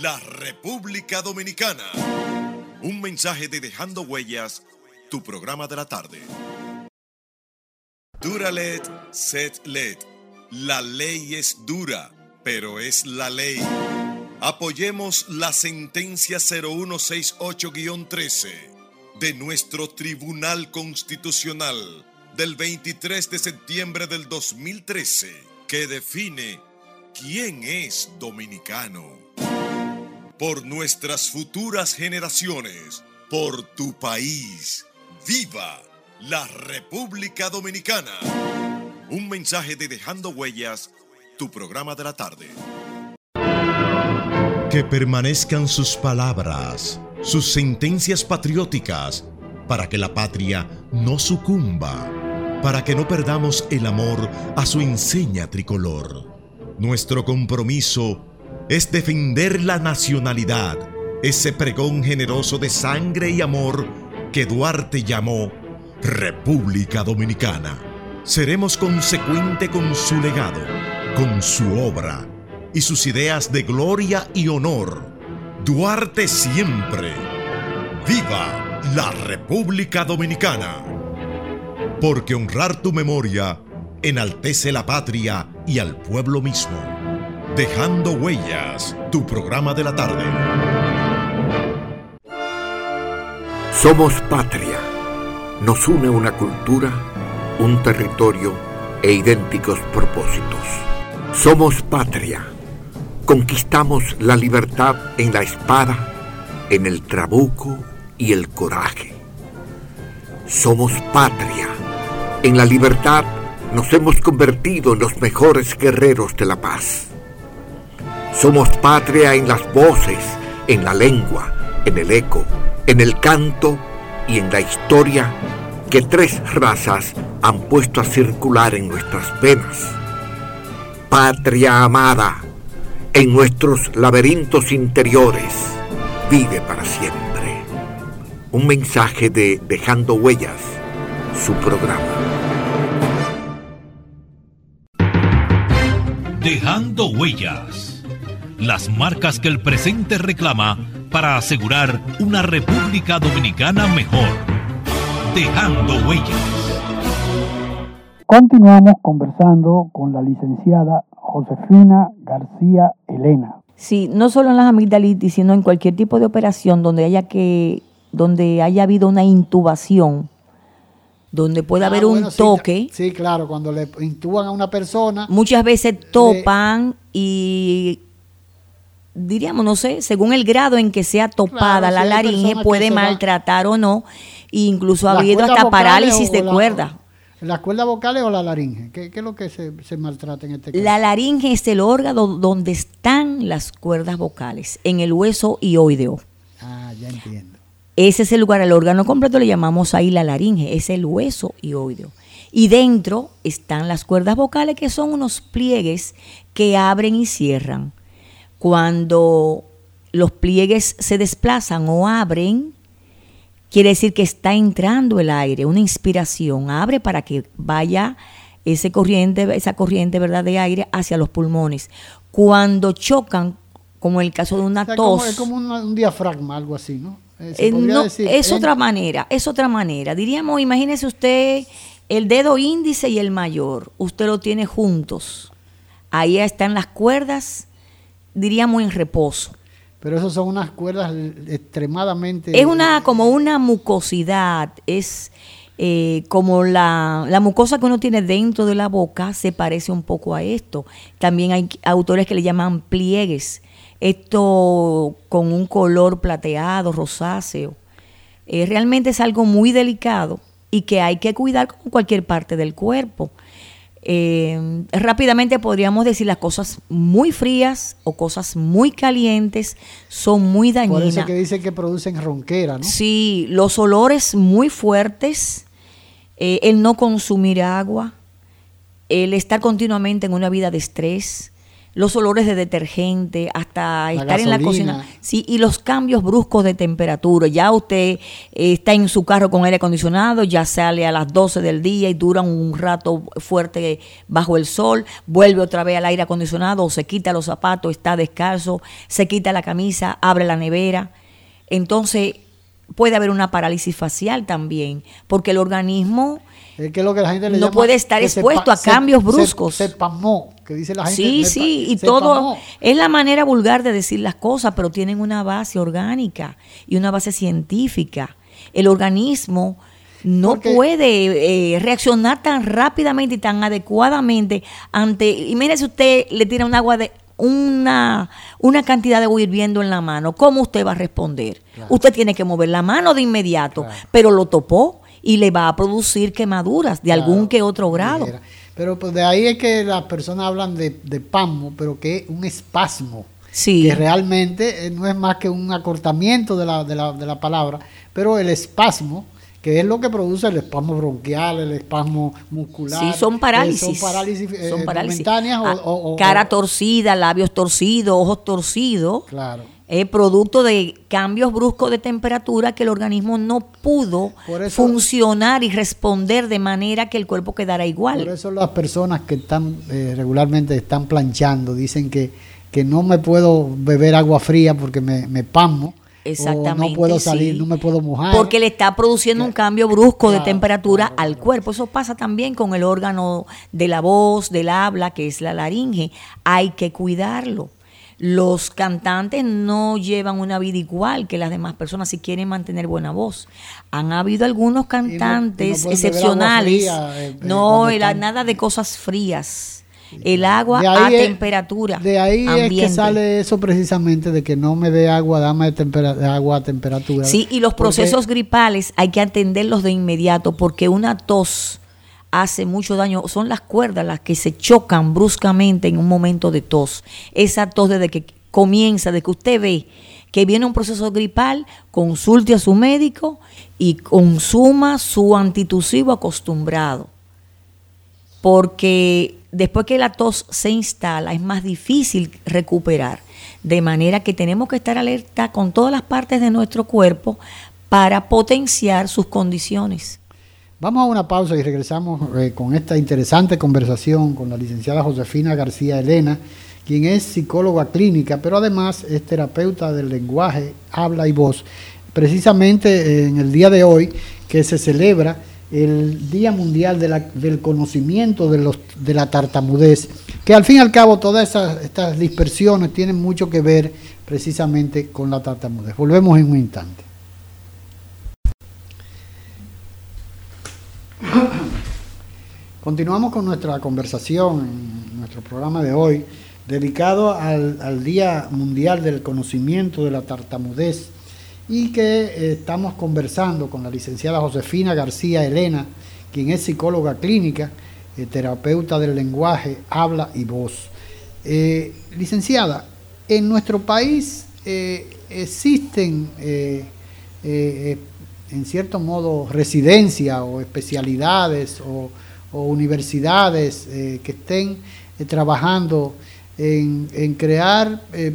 la República Dominicana. Un mensaje de Dejando Huellas, tu programa de la tarde. Duralet, set let. La ley es dura, pero es la ley. Apoyemos la sentencia 0168-13 de nuestro Tribunal Constitucional del 23 de septiembre del 2013 que define quién es dominicano. Por nuestras futuras generaciones, por tu país, viva la República Dominicana. Un mensaje de Dejando Huellas, tu programa de la tarde. Que permanezcan sus palabras, sus sentencias patrióticas, para que la patria no sucumba, para que no perdamos el amor a su enseña tricolor. Nuestro compromiso es defender la nacionalidad, ese pregón generoso de sangre y amor que Duarte llamó República Dominicana. Seremos consecuente con su legado, con su obra y sus ideas de gloria y honor. Duarte siempre. ¡Viva la República Dominicana! Porque honrar tu memoria enaltece la patria y al pueblo mismo. Dejando huellas, tu programa de la tarde. Somos patria. Nos une una cultura, un territorio e idénticos propósitos. Somos patria Conquistamos la libertad en la espada, en el trabuco y el coraje. Somos patria. En la libertad nos hemos convertido en los mejores guerreros de la paz. Somos patria en las voces, en la lengua, en el eco, en el canto y en la historia que tres razas han puesto a circular en nuestras venas. Patria amada, en nuestros laberintos interiores, vive para siempre. Un mensaje de Dejando Huellas, su programa. Dejando Huellas, las marcas que el presente reclama para asegurar una República Dominicana mejor. Dejando Huellas. Continuamos conversando con la licenciada Josefina García Elena. Sí, no solo en las amigdalitis, sino en cualquier tipo de operación donde haya que donde haya habido una intubación donde puede Ah, haber un bueno, toque. Sí, claro, cuando le intuban a una persona. Muchas veces topan y diríamos, no sé, según el grado en que sea topada Claro, la laringe, puede maltratar o no, e incluso ha ¿Las habido hasta parálisis de la- cuerda. ¿Las cuerdas vocales o la laringe? ¿Qué, qué es lo que se, se maltrata en este caso? La laringe es el órgano donde están las cuerdas vocales, en el hueso ioideo. Ah, ya entiendo. Ese es el lugar, el órgano completo le llamamos ahí la laringe, es el hueso ioideo. Y dentro están las cuerdas vocales, que son unos pliegues que abren y cierran. Cuando los pliegues se desplazan o abren, quiere decir que está entrando el aire, una inspiración, abre para que vaya ese corriente, esa corriente ¿verdad? de aire hacia los pulmones. Cuando chocan, como en el caso de una O sea, tos, como- es como una- un diafragma, algo así, ¿no? Eh, eh, podría no, decir, es en- otra manera, es otra manera. Diríamos, imagínese usted el dedo índice y el mayor, usted lo tiene juntos. Ahí están las cuerdas, diríamos en reposo. Pero esas son unas cuerdas extremadamente... Es una como una mucosidad, es eh, como la, la mucosa que uno tiene dentro de la boca se parece un poco a esto. También hay autores que le llaman pliegues. Esto con un color plateado, rosáceo. Eh, realmente es algo muy delicado y que hay que cuidar con cualquier parte del cuerpo. Eh, rápidamente podríamos decir las cosas muy frías o cosas muy calientes son muy Por dañinas. eso que dice que producen ronquera, ¿no? Sí, los olores muy fuertes, eh, el no consumir agua, el estar continuamente en una vida de estrés, los olores de detergente, hasta estar en la cocina. Sí, y los cambios bruscos de temperatura. Ya usted eh, está en su carro con aire acondicionado, ya sale a las 12 del día y dura un rato fuerte bajo el sol, vuelve otra vez al aire acondicionado, o se quita los zapatos, está descalzo, se quita la camisa, abre la nevera. Entonces puede haber una parálisis facial también, porque el organismo Es que lo que la gente le no llama puede estar se expuesto a se- cambios se- bruscos. Se, pasmó, que dice la gente. Sí, sí, y se todo es la manera vulgar de decir las cosas, pero tienen una base orgánica y una base científica. El organismo no Porque- puede eh, reaccionar tan rápidamente y tan adecuadamente ante, imagínese usted le tira un agua de una, una cantidad de agua hirviendo en la mano, ¿cómo usted va a responder? Usted tiene que mover la mano de inmediato, pero lo topó y le va a producir quemaduras de algún que otro grado. Pero pues de ahí es que las personas hablan de, de pasmo, pero que es un espasmo. Sí. Que realmente eh, no es más que un acortamiento de la, de la, de la palabra, pero el espasmo, que es lo que produce el espasmo bronquial, el espasmo muscular. Sí, son eh, parálisis. son parálisis, eh, Son parálisis. momentáneas o- Ah, o- o- cara torcida, labios torcidos, ojos torcidos. Claro. Es producto de cambios bruscos de temperatura que el organismo no pudo eso- funcionar y responder de manera que el cuerpo quedara igual. Por eso las personas que están eh, regularmente están planchando dicen que, que no me puedo beber agua fría porque me, me pasmo. Exactamente. O no puedo salir, sí. no me puedo mojar. Porque le está produciendo un cambio brusco de Claro, temperatura al cuerpo. Eso pasa también con el órgano de la voz, del habla, que es la laringe. Hay que cuidarlo. Los cantantes no llevan una vida igual que las demás personas si quieren mantener buena voz. Han habido algunos cantantes excepcionales. fría, eh, eh, no, el- nada de cosas frías. El agua a es- temperatura. De ahí es que sale eso precisamente de que no me dé agua, dame de, tempera- agua a temperatura. Sí, y los Porque- procesos gripales hay que atenderlos de inmediato porque una tos hace mucho daño. Son las cuerdas las que se chocan bruscamente en un momento de tos. Esa tos desde que comienza, de que usted ve que viene un proceso gripal, consulte a su médico y consuma su antitusivo acostumbrado. Porque después que la tos se instala es más difícil recuperar. De manera que tenemos que estar alerta con todas las partes de nuestro cuerpo para potenciar sus condiciones. Vamos a una pausa y regresamos eh, con esta interesante conversación con la licenciada Josefina García Elena, quien es psicóloga clínica, pero además es terapeuta del lenguaje, habla y voz. Precisamente eh, en el día de hoy que se celebra el Día Mundial del Conocimiento de, de la Tartamudez, que al fin y al cabo todas esas, estas dispersiones tienen mucho que ver precisamente con la tartamudez. Volvemos en un instante. Continuamos con nuestra conversación en nuestro programa de hoy, dedicado al, Día Mundial del Conocimiento de la Tartamudez y que eh, estamos conversando con la licenciada Josefina García Elena, quien es psicóloga clínica, eh, terapeuta del lenguaje, habla y voz. Eh, licenciada, en nuestro país existen en cierto modo residencias o especialidades o o universidades eh, que estén eh, trabajando en, crear eh,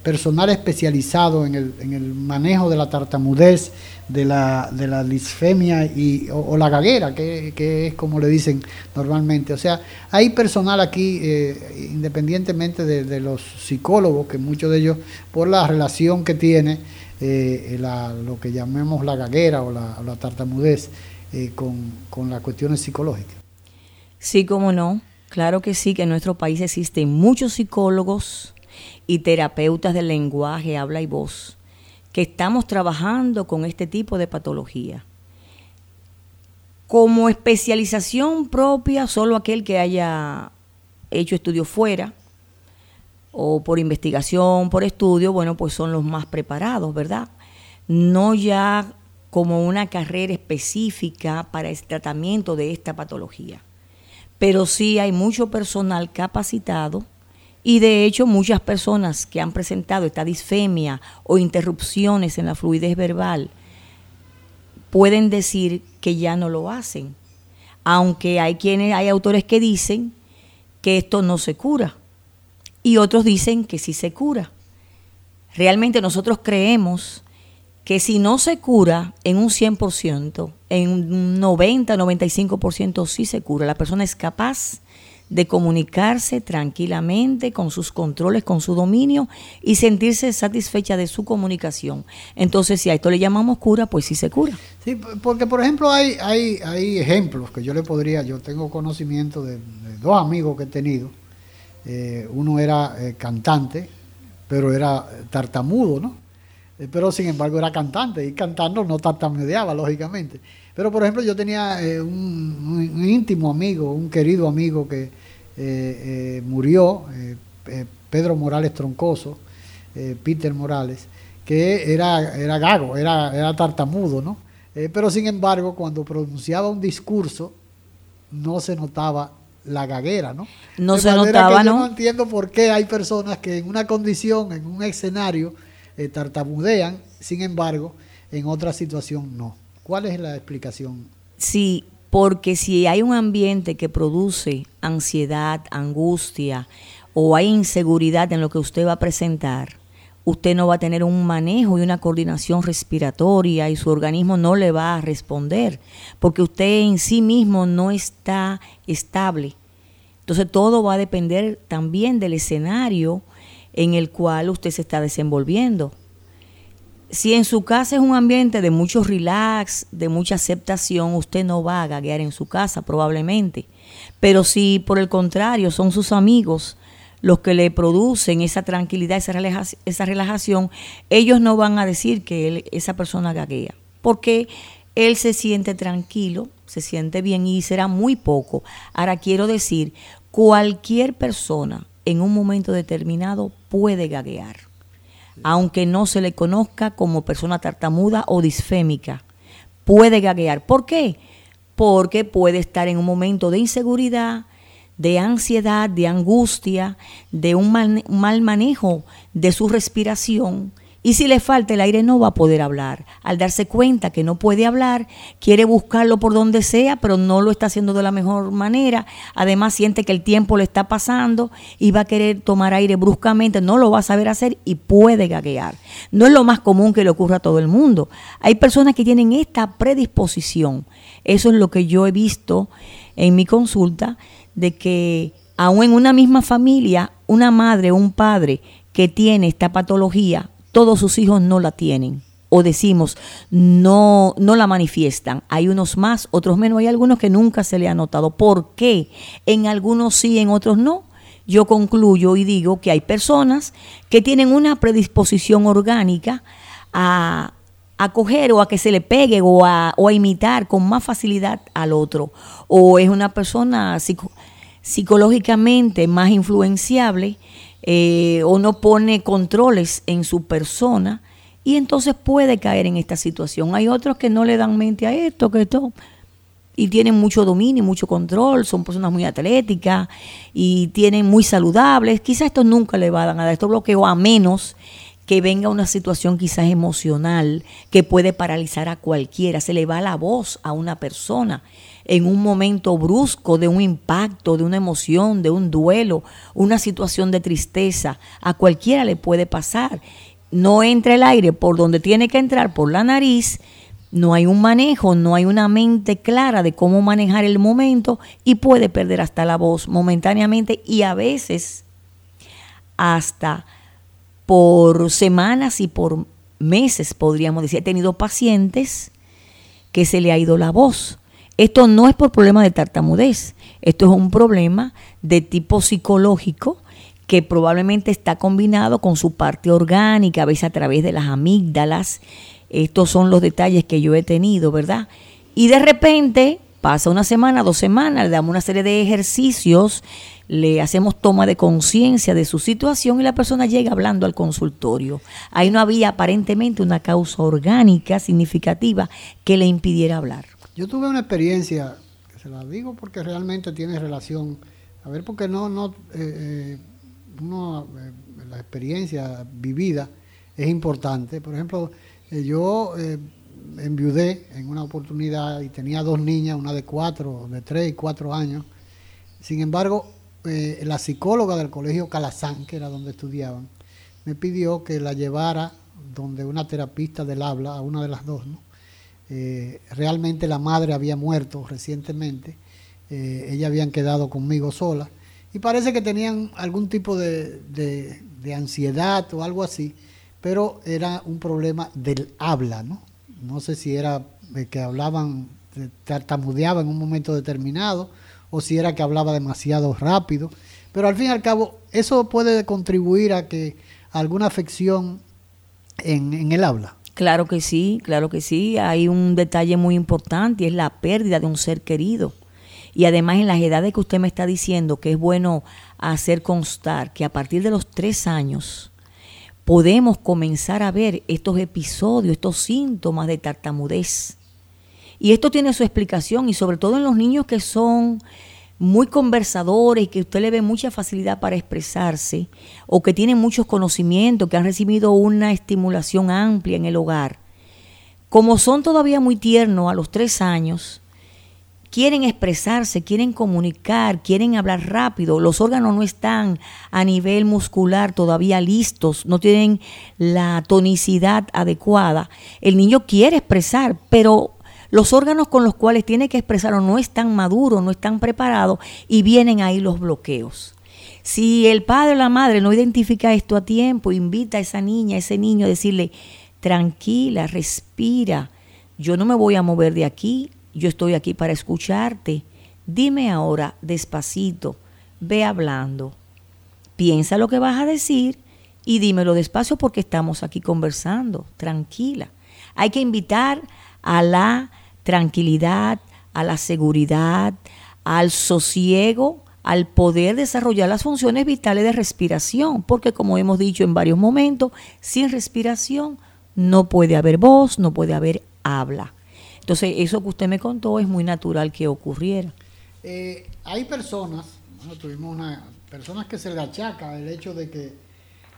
personal especializado en el, en el, manejo de la tartamudez, de la, de la disfemia y, o, la gaguera, que, es como le dicen normalmente. O sea, hay personal aquí, independientemente de, los psicólogos, que muchos de ellos, por la relación que tiene, lo que llamemos la gaguera o la, o la tartamudez, eh, con, con las cuestiones psicológicas. Sí, como no. Claro que sí, que en nuestro país existen muchos psicólogos y terapeutas del lenguaje, habla y voz, que estamos trabajando con este tipo de patología. Como especialización propia, solo aquel que haya hecho estudios fuera o por investigación, por estudio, bueno, pues son los más preparados, ¿verdad? No ya como una carrera específica para el tratamiento de esta patología. Pero sí hay mucho personal capacitado y de hecho muchas personas que han presentado esta disfemia o interrupciones en la fluidez verbal pueden decir que ya no lo hacen, aunque hay quienes hay autores que dicen que esto no se cura y otros dicen que sí se cura. Realmente nosotros creemos que si no se cura en un 100%, en un 90, 95% sí se cura. La persona es capaz de comunicarse tranquilamente con sus controles, con su dominio y sentirse satisfecha de su comunicación. Entonces, si a esto le llamamos cura, pues sí se cura. Sí, porque por ejemplo hay, hay, hay ejemplos que yo le podría, yo tengo conocimiento de, dos amigos que he tenido. Eh, uno era eh, cantante, pero era tartamudo, ¿no? Eh, pero sin embargo era cantante y cantando no tartamudeaba, lógicamente. Pero por ejemplo yo tenía eh, un, íntimo amigo, un querido amigo que eh, murió, Pedro Morales Troncoso, Peter Morales, que era, era gago, era, era tartamudo, ¿no? pero sin embargo cuando pronunciaba un discurso no se notaba la gaguera, ¿no? No se notaba, ¿no? Yo no entiendo por qué hay personas que en una condición, en un escenario, eh, tartamudean, sin embargo, en otra situación no. ¿Cuál es la explicación? Sí, porque si hay un ambiente que produce ansiedad, angustia o hay inseguridad en lo que usted va a presentar, usted no va a tener un manejo y una coordinación respiratoria y su organismo no le va a responder, porque usted en sí mismo no está estable. Entonces todo va a depender también del escenario en el cual usted se está desenvolviendo. Si en su casa es un ambiente de mucho relax, de mucha aceptación, usted no va a gaguear en su casa probablemente. Pero si por el contrario son sus amigos los que le producen esa tranquilidad, esa relajación, ellos no van a decir que esa persona gaguea. Porque él se siente tranquilo, se siente bien y será muy poco. Ahora quiero decir, cualquier persona en un momento determinado puede gaguear, aunque no se le conozca como persona tartamuda o disfémica. Puede gaguear. ¿Por qué? Porque puede estar en un momento de inseguridad, de ansiedad, de angustia, de un mal, mal manejo de su respiración y si le falta el aire no va a poder hablar. Al darse cuenta que no puede hablar, quiere buscarlo por donde sea, pero no lo está haciendo de la mejor manera. Además siente que el tiempo le está pasando y va a querer tomar aire bruscamente, no lo va a saber hacer y puede gaguear. No es lo más común que le ocurra a todo el mundo. Hay personas que tienen esta predisposición. Eso es lo que yo he visto en mi consulta, de que aún en una misma familia, una madre o un padre que tiene esta patología todos sus hijos no la tienen o decimos no, no la manifiestan. Hay unos más, otros menos. Hay algunos que nunca se le ha notado. ¿Por qué? En algunos sí, en otros no. Yo concluyo y digo que hay personas que tienen una predisposición orgánica a, a coger o a que se le pegue o a, o a imitar con más facilidad al otro. O es una persona psicológicamente más influenciable eh, o no pone controles en su persona y entonces puede caer en esta situación. Hay otros que no le dan mente a esto, que esto y tienen mucho dominio, mucho control, son personas muy atléticas y tienen muy saludables. Quizás esto nunca le va a dar esto bloqueo a menos que venga una situación quizás emocional que puede paralizar a cualquiera, se le va la voz a una persona en un momento brusco de un impacto, de una emoción, de un duelo, una situación de tristeza, a cualquiera le puede pasar. No entra el aire por donde tiene que entrar, por la nariz, no hay un manejo, no hay una mente clara de cómo manejar el momento y puede perder hasta la voz momentáneamente y a veces hasta por semanas y por meses, podríamos decir. He tenido pacientes que se le ha ido la voz. Esto no es por problema de tartamudez, esto es un problema de tipo psicológico que probablemente está combinado con su parte orgánica, a veces a través de las amígdalas estos son los detalles que yo he tenido, ¿verdad? Y de repente pasa una semana, dos semanas, le damos una serie de ejercicios, le hacemos toma de conciencia de su situación y la persona llega hablando al consultorio. Ahí no había aparentemente una causa orgánica significativa que le impidiera hablar. Yo tuve una experiencia, que se la digo porque realmente tiene relación, a ver, porque no, no, eh, eh, eh, la experiencia vivida es importante. Por ejemplo, eh, yo eh, enviudé en una oportunidad y tenía dos niñas, una de cuatro, de tres y cuatro años. Sin embargo, la psicóloga del colegio Calazán, que era donde estudiaban, me pidió que la llevara donde una terapista del habla, a una de las dos. Realmente la madre había muerto recientemente, ellas habían quedado conmigo sola y parece que tenían algún tipo de ansiedad o algo así pero era un problema del habla, ¿no? No sé si era que hablaban, tartamudeaba en un momento determinado, o si era que hablaba demasiado rápido, pero al fin y al cabo eso puede contribuir a que alguna afección en el habla. Claro que sí, claro que sí. Hay un detalle muy importante y es la pérdida de un ser querido. Y además en las edades que usted me está diciendo que es bueno hacer constar que a partir de los tres años podemos comenzar a ver estos episodios, estos síntomas de tartamudez. Y esto tiene su explicación y sobre todo en los niños que son muy conversadores, que usted le ve mucha facilidad para expresarse o que tienen muchos conocimientos, que han recibido una estimulación amplia en el hogar. Como son todavía muy tiernos a los tres años, quieren expresarse, quieren comunicar, quieren hablar rápido, los órganos no están a nivel muscular todavía listos, no tienen la tonicidad adecuada. El niño quiere expresar, pero los órganos con los cuales tiene que expresarlo no están maduros, no están preparados y vienen ahí los bloqueos. Si el padre o la madre no identifica esto a tiempo, invita a esa niña, a ese niño a decirle, tranquila, respira, yo no me voy a mover de aquí, yo estoy aquí para escucharte. Dime ahora, despacito, ve hablando. Piensa lo que vas a decir y dímelo despacio porque estamos aquí conversando, tranquila. Hay que invitar a la tranquilidad, a la seguridad, al sosiego, al poder desarrollar las funciones vitales de respiración, porque como hemos dicho en varios momentos, sin respiración no puede haber voz, no puede haber habla. Entonces, eso que usted me contó es muy natural que ocurriera. Eh, hay personas, tuvimos una, personas que se le achaca el hecho de que,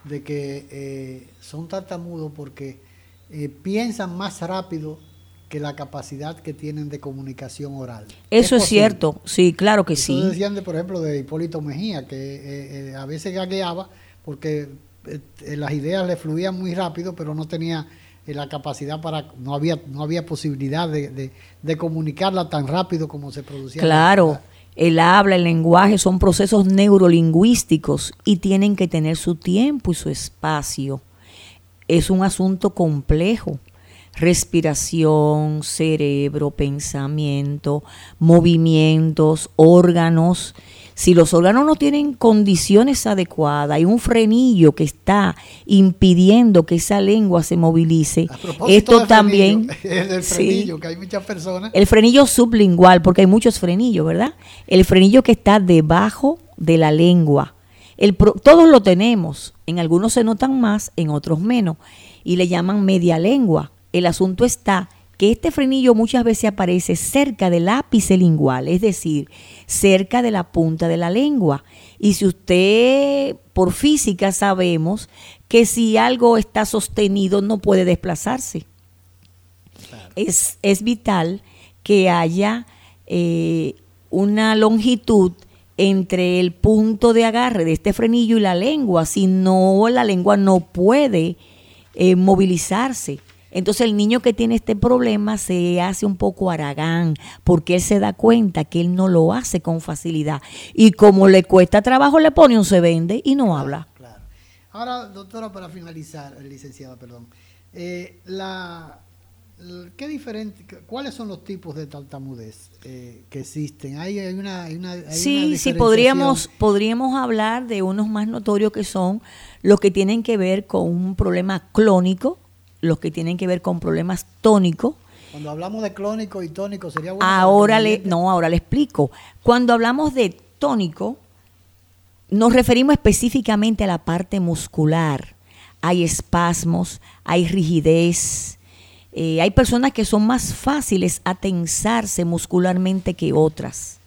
de que eh, son tartamudos porque eh, piensan más rápido que la capacidad que tienen de comunicación oral. Eso es, cierto, sí, claro que sí. decían, de, por ejemplo, de Hipólito Mejía, que a veces gagueaba porque las ideas le fluían muy rápido, pero no tenía la capacidad para, no había, no había posibilidad de, comunicarla tan rápido como se producía. Claro, el habla, el lenguaje son procesos neurolingüísticos y tienen que tener su tiempo y su espacio. Es un asunto complejo. Respiración, cerebro, pensamiento, movimientos, órganos, Si los órganos no tienen condiciones adecuadas, hay un frenillo que está impidiendo que esa lengua se movilice. Esto también. el frenillo, que hay muchas personas. El frenillo sublingual, porque hay muchos frenillos, ¿verdad? El frenillo que está debajo de la lengua. El todos lo tenemos, en algunos se notan más, en otros menos, y le llaman media lengua. El asunto está que este frenillo muchas veces aparece cerca del ápice lingual, es decir, cerca de la punta de la lengua. Y si usted, por física, sabemos que si algo está sostenido no puede desplazarse. Es, es, vital que haya eh, una longitud entre el punto de agarre de este frenillo y la lengua, si no, la lengua no puede eh, movilizarse. Entonces el niño que tiene este problema se hace un poco aragán porque él se da cuenta que él no lo hace con facilidad. Y como le cuesta trabajo, le pone un se vende y no habla. Claro. Ahora, doctora, para finalizar, licenciada, perdón, eh, la, ¿qué diferente, ¿cuáles son los tipos de tartamudez eh, que existen? ¿Hay, una, sí, sí, podríamos, podríamos hablar de unos más notorios que son los que tienen que ver con un problema clónico, los que tienen que ver con problemas tónicos. Cuando hablamos de clónico y tónico sería bueno. Ahora le, no, ahora le explico. Cuando hablamos de tónico, nos referimos específicamente a la parte muscular. Hay espasmos, hay rigidez. Eh, hay personas que son más fáciles a tensarse muscularmente que otras.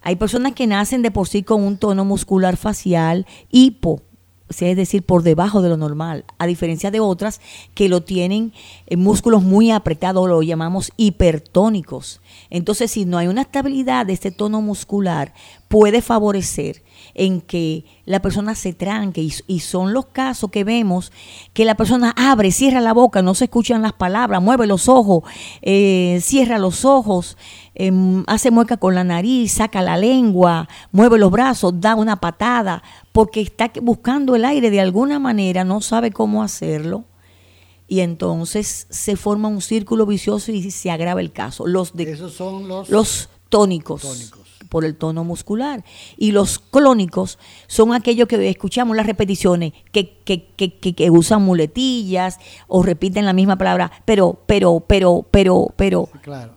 Hay personas que nacen de por sí con un tono muscular facial hipo, es decir, por debajo de lo normal, a diferencia de otras que lo tienen en músculos muy apretados, lo llamamos hipertónicos. Entonces, si no hay una estabilidad de este tono muscular, puede favorecer en que la persona se tranque. Y, son los casos que vemos que la persona abre, cierra la boca, no se escuchan las palabras, mueve los ojos, eh, cierra los ojos, em, hace mueca con la nariz, saca la lengua, mueve los brazos, da una patada, porque está buscando el aire. De alguna manera, no sabe cómo hacerlo. Y entonces se forma un círculo vicioso y se agrava el caso. Los de, Esos son los, los tónicos, por el tono muscular. Y los clónicos son aquellos que escuchamos las repeticiones, que, que, que, que, usan muletillas o repiten la misma palabra, pero, pero, pero, pero, pero,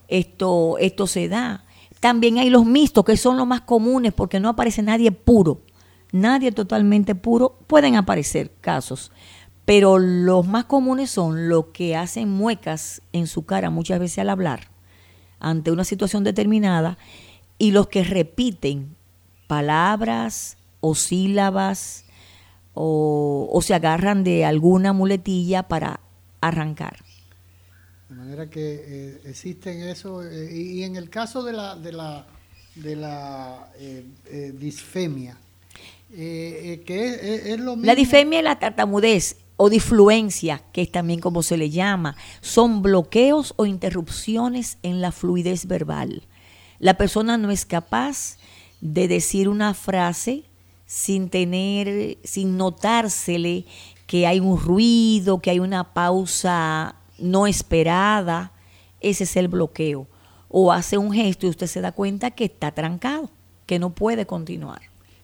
esto, esto se da. También hay los mixtos, que son los más comunes porque no aparece nadie puro. Nadie totalmente puro. Pueden aparecer casos, pero los más comunes son los que hacen muecas en su cara muchas veces al hablar ante una situación determinada y los que repiten palabras o sílabas o, se agarran de alguna muletilla para arrancar. De manera que eh, existen eso eh, y, en el caso de la de la de la eh, disfemia que es, lo mismo. La disfemia y la tartamudez o disfluencia, que es también como se le llama, son bloqueos o interrupciones en la fluidez verbal. La persona no es capaz de decir una frase sin tener, sin notársele que hay un ruido, que hay una pausa no esperada. Ese es el bloqueo. O hace un gesto y usted se da cuenta que está trancado, que no puede continuar.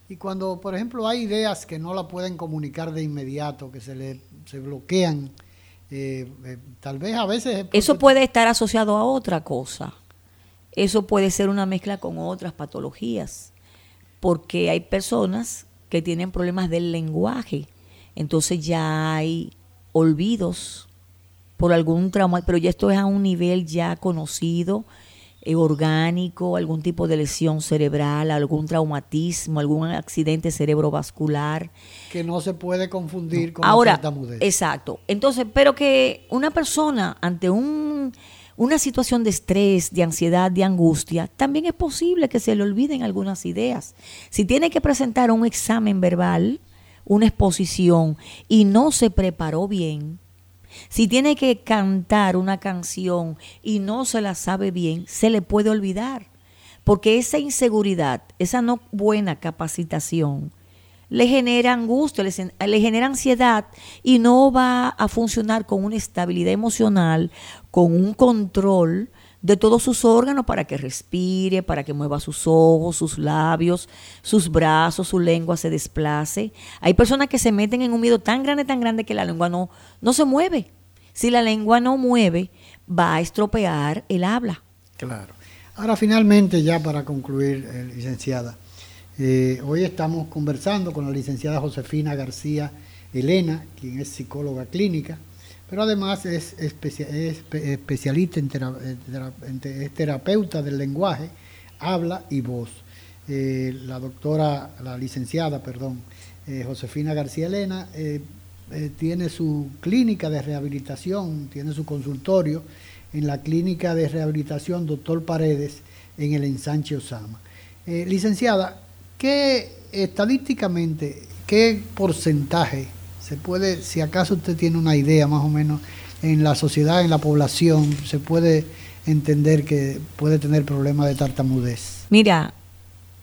Y cuando, por ejemplo, hay ideas que no la pueden comunicar de inmediato, que se le se bloquean, eh, eh, tal vez a veces... Eso puede estar asociado a otra cosa. Eso puede ser una mezcla con otras patologías, porque hay personas que tienen problemas del lenguaje, entonces ya hay olvidos por algún trauma, pero ya esto es a un nivel ya conocido, eh, orgánico, algún tipo de lesión cerebral, algún traumatismo, algún accidente cerebrovascular. Que no se puede confundir con Ahora, Exacto. Entonces, pero que una persona ante un, una situación de estrés, de ansiedad, de angustia, también es posible que se le olviden algunas ideas. Si tiene que presentar un examen verbal, una exposición, y no se preparó bien, si tiene que cantar una canción y no se la sabe bien, se le puede olvidar. Porque esa inseguridad, esa no buena capacitación, le genera angustia, le, genera ansiedad y no va a funcionar con una estabilidad emocional, con un control de todos sus órganos para que respire, para que mueva sus ojos, sus labios, sus brazos, su lengua se desplace. Hay personas que se meten en un miedo tan grande, tan grande que la lengua no, no se mueve. Si la lengua no mueve, va a estropear el habla. Claro. Ahora finalmente, ya para concluir, eh, licenciada, eh, hoy estamos conversando con la licenciada Josefina García Elena, quien es psicóloga clínica, pero además es, especialista en, es terapeuta del lenguaje, habla y voz. Eh, la doctora, la licenciada, perdón, eh, Josefina García Elena, eh, tiene su clínica de rehabilitación, tiene su consultorio en la clínica de rehabilitación Doctor Paredes en el ensanche Osama. licenciada, ¿qué estadísticamente, qué porcentaje se puede, si acaso usted tiene una idea más o menos en la sociedad, en la población, se puede entender que puede tener problemas de tartamudez? Mira,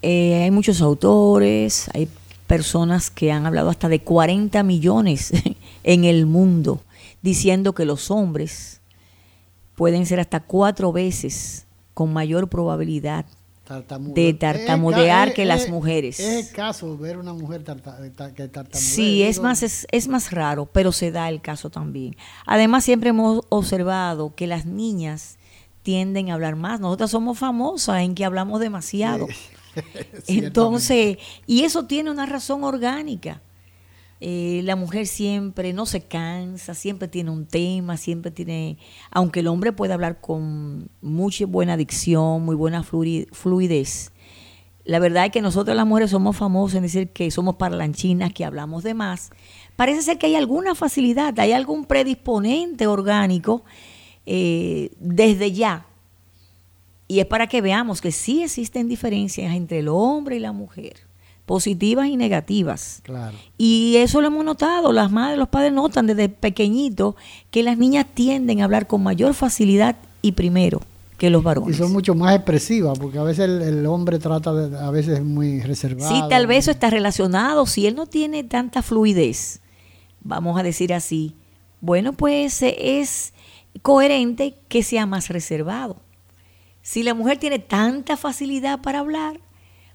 eh, hay muchos autores, hay personas que han hablado hasta de 40 millones en el mundo, diciendo que los hombres pueden ser hasta cuatro veces con mayor probabilidad de tartamudear que las mujeres. Es caso ver una mujer que tartamudea. Sí, es más, es, es, más raro, pero se da el caso también. Además, siempre hemos observado que las niñas tienden a hablar más. Nosotras somos famosas en que hablamos demasiado. Entonces, y eso tiene una razón orgánica. Eh, la mujer siempre no se cansa, siempre tiene un tema, siempre tiene, aunque el hombre puede hablar con mucha buena dicción, muy buena fluidez. La verdad es que nosotros las mujeres somos famosas en decir que somos parlanchinas, que hablamos de más. Parece ser que hay alguna facilidad, hay algún predisponente orgánico eh, desde ya. Y es para que veamos que sí existen diferencias entre el hombre y la mujer positivas y negativas. Claro. Y eso lo hemos notado, las madres, los padres notan desde pequeñitos que las niñas tienden a hablar con mayor facilidad y primero que los varones. Y son mucho más expresivas, porque a veces el, hombre trata de, a veces es muy reservado. Sí, tal vez eso está relacionado, si él no tiene tanta fluidez, vamos a decir así, bueno, pues es coherente que sea más reservado. Si la mujer tiene tanta facilidad para hablar,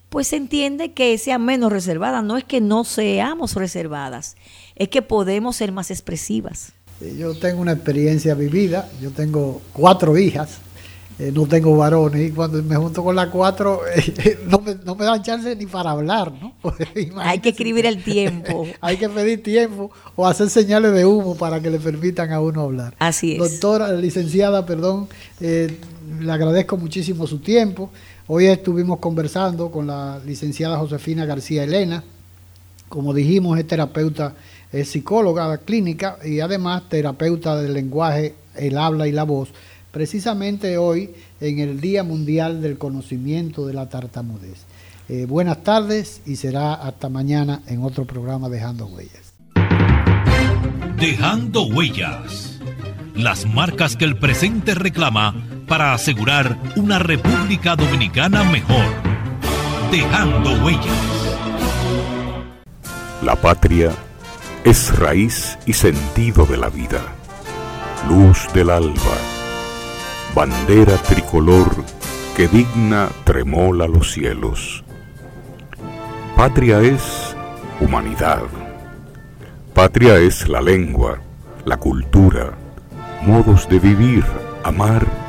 pues se entiende que sea menos reservada. No es que no seamos reservadas, es que podemos ser más expresivas. Yo tengo una experiencia vivida, yo tengo cuatro hijas, eh, no tengo varones, y cuando me junto con las cuatro, no, me, no, me, dan chance ni para hablar, ¿no? hay que escribir el tiempo. hay que pedir tiempo o hacer señales de humo para que le permitan a uno hablar. Así es. Doctora, licenciada, perdón, eh, le agradezco muchísimo su tiempo. Hoy estuvimos conversando con la licenciada Josefina García Elena. Como dijimos, es terapeuta, es psicóloga clínica y además terapeuta del lenguaje, el habla y la voz. Precisamente hoy, en el Día Mundial del Conocimiento de la Tartamudez. Eh, buenas tardes y será hasta mañana en otro programa Dejando Huellas. Dejando Huellas. Las marcas que el presente reclama para asegurar una República Dominicana mejor, dejando huellas. La patria es raíz y sentido de la vida, luz del alba, bandera tricolor que digna tremola los cielos. Patria es humanidad. Patria es la lengua, la cultura, modos de vivir, amar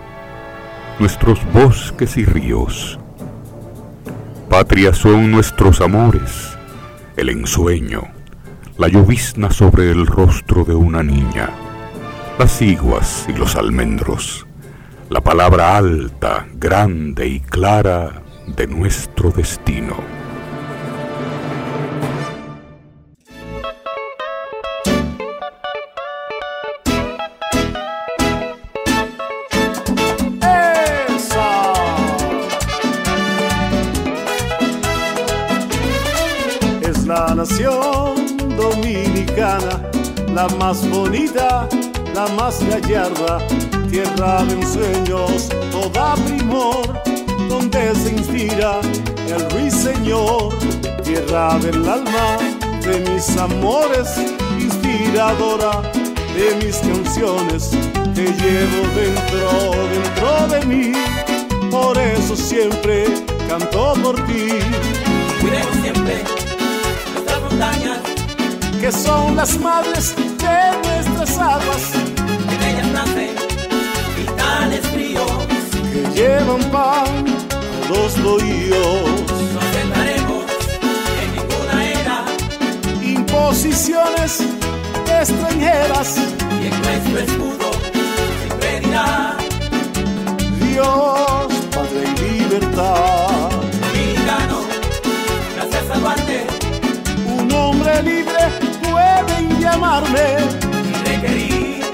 nuestros bosques y ríos. Patria son nuestros amores, el ensueño, la llovizna sobre el rostro de una niña, las iguas y los almendros, la palabra alta, grande y clara de nuestro destino. Nación dominicana, la más bonita, la más gallarda, tierra de ensueños, toda primor, donde se inspira el ruiseñor, tierra del alma, de mis amores, inspiradora de mis canciones, que llevo dentro, dentro de mí, por eso siempre canto por ti. Cuidemos siempre montañas, que son las madres de nuestras aguas, en ellas nacen vitales fríos, que llevan pan a los bohíos. No aceptaremos en ninguna era imposiciones extranjeras y en nuestro escudo siempre dirá Dios, Padre y libertad. Libre pueden llamarme y requerir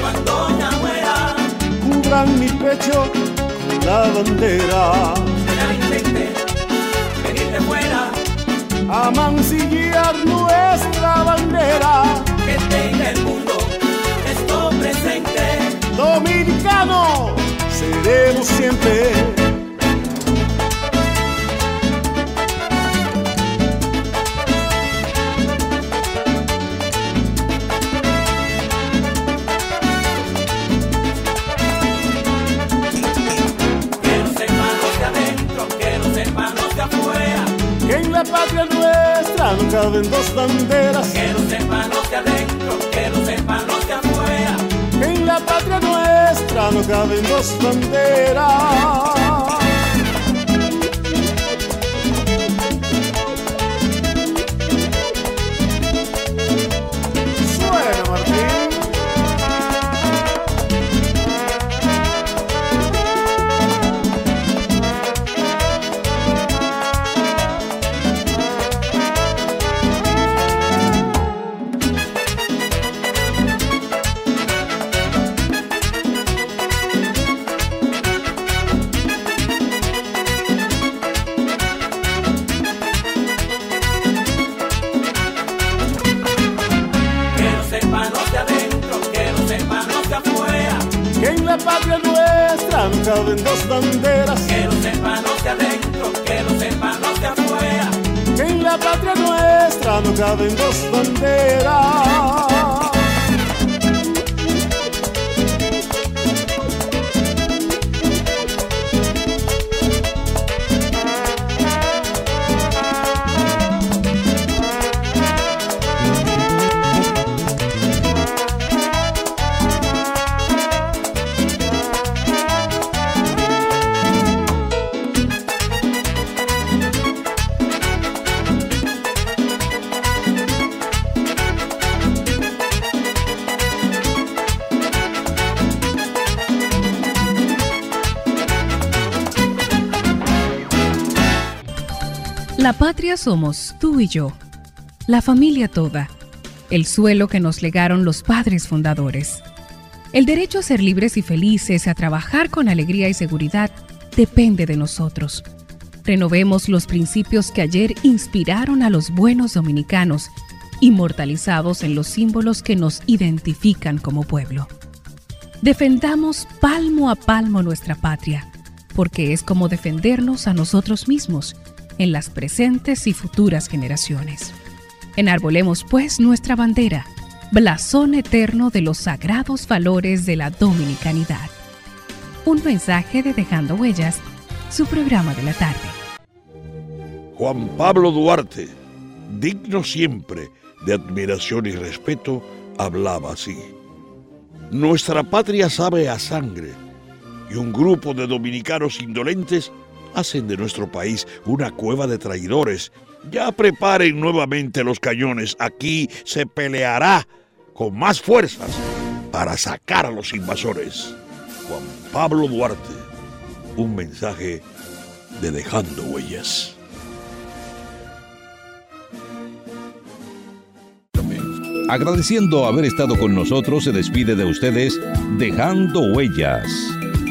cuando ya muera. Cubran mi pecho con la bandera. Ya intente venir de fuera a mancillar nuestra bandera. Que tenga el mundo esto presente. Dominicano, seremos siempre. Patria nuestra no caben dos banderas. Que los hermanos de adentro, que los hermanos de afuera. En la patria nuestra no caben dos banderas. Dos banderas. Patria somos tú y yo, la familia toda, el suelo que nos legaron los padres fundadores. El derecho a ser libres y felices, a trabajar con alegría y seguridad, depende de nosotros. Renovemos los principios que ayer inspiraron a los buenos dominicanos, inmortalizados en los símbolos que nos identifican como pueblo. Defendamos palmo a palmo nuestra patria, porque es como defendernos a nosotros mismos en las presentes y futuras generaciones. Enarbolemos pues nuestra bandera, blasón eterno de los sagrados valores de la dominicanidad. Un mensaje de Dejando Huellas, su programa de la tarde. Juan Pablo Duarte, digno siempre de admiración y respeto, hablaba así. Nuestra patria sabe a sangre y un grupo de dominicanos indolentes hacen de nuestro país una cueva de traidores. Ya preparen nuevamente los cañones. Aquí se peleará con más fuerzas para sacar a los invasores. Juan Pablo Duarte, un mensaje de Dejando Huellas. Agradeciendo haber estado con nosotros, se despide de ustedes Dejando Huellas,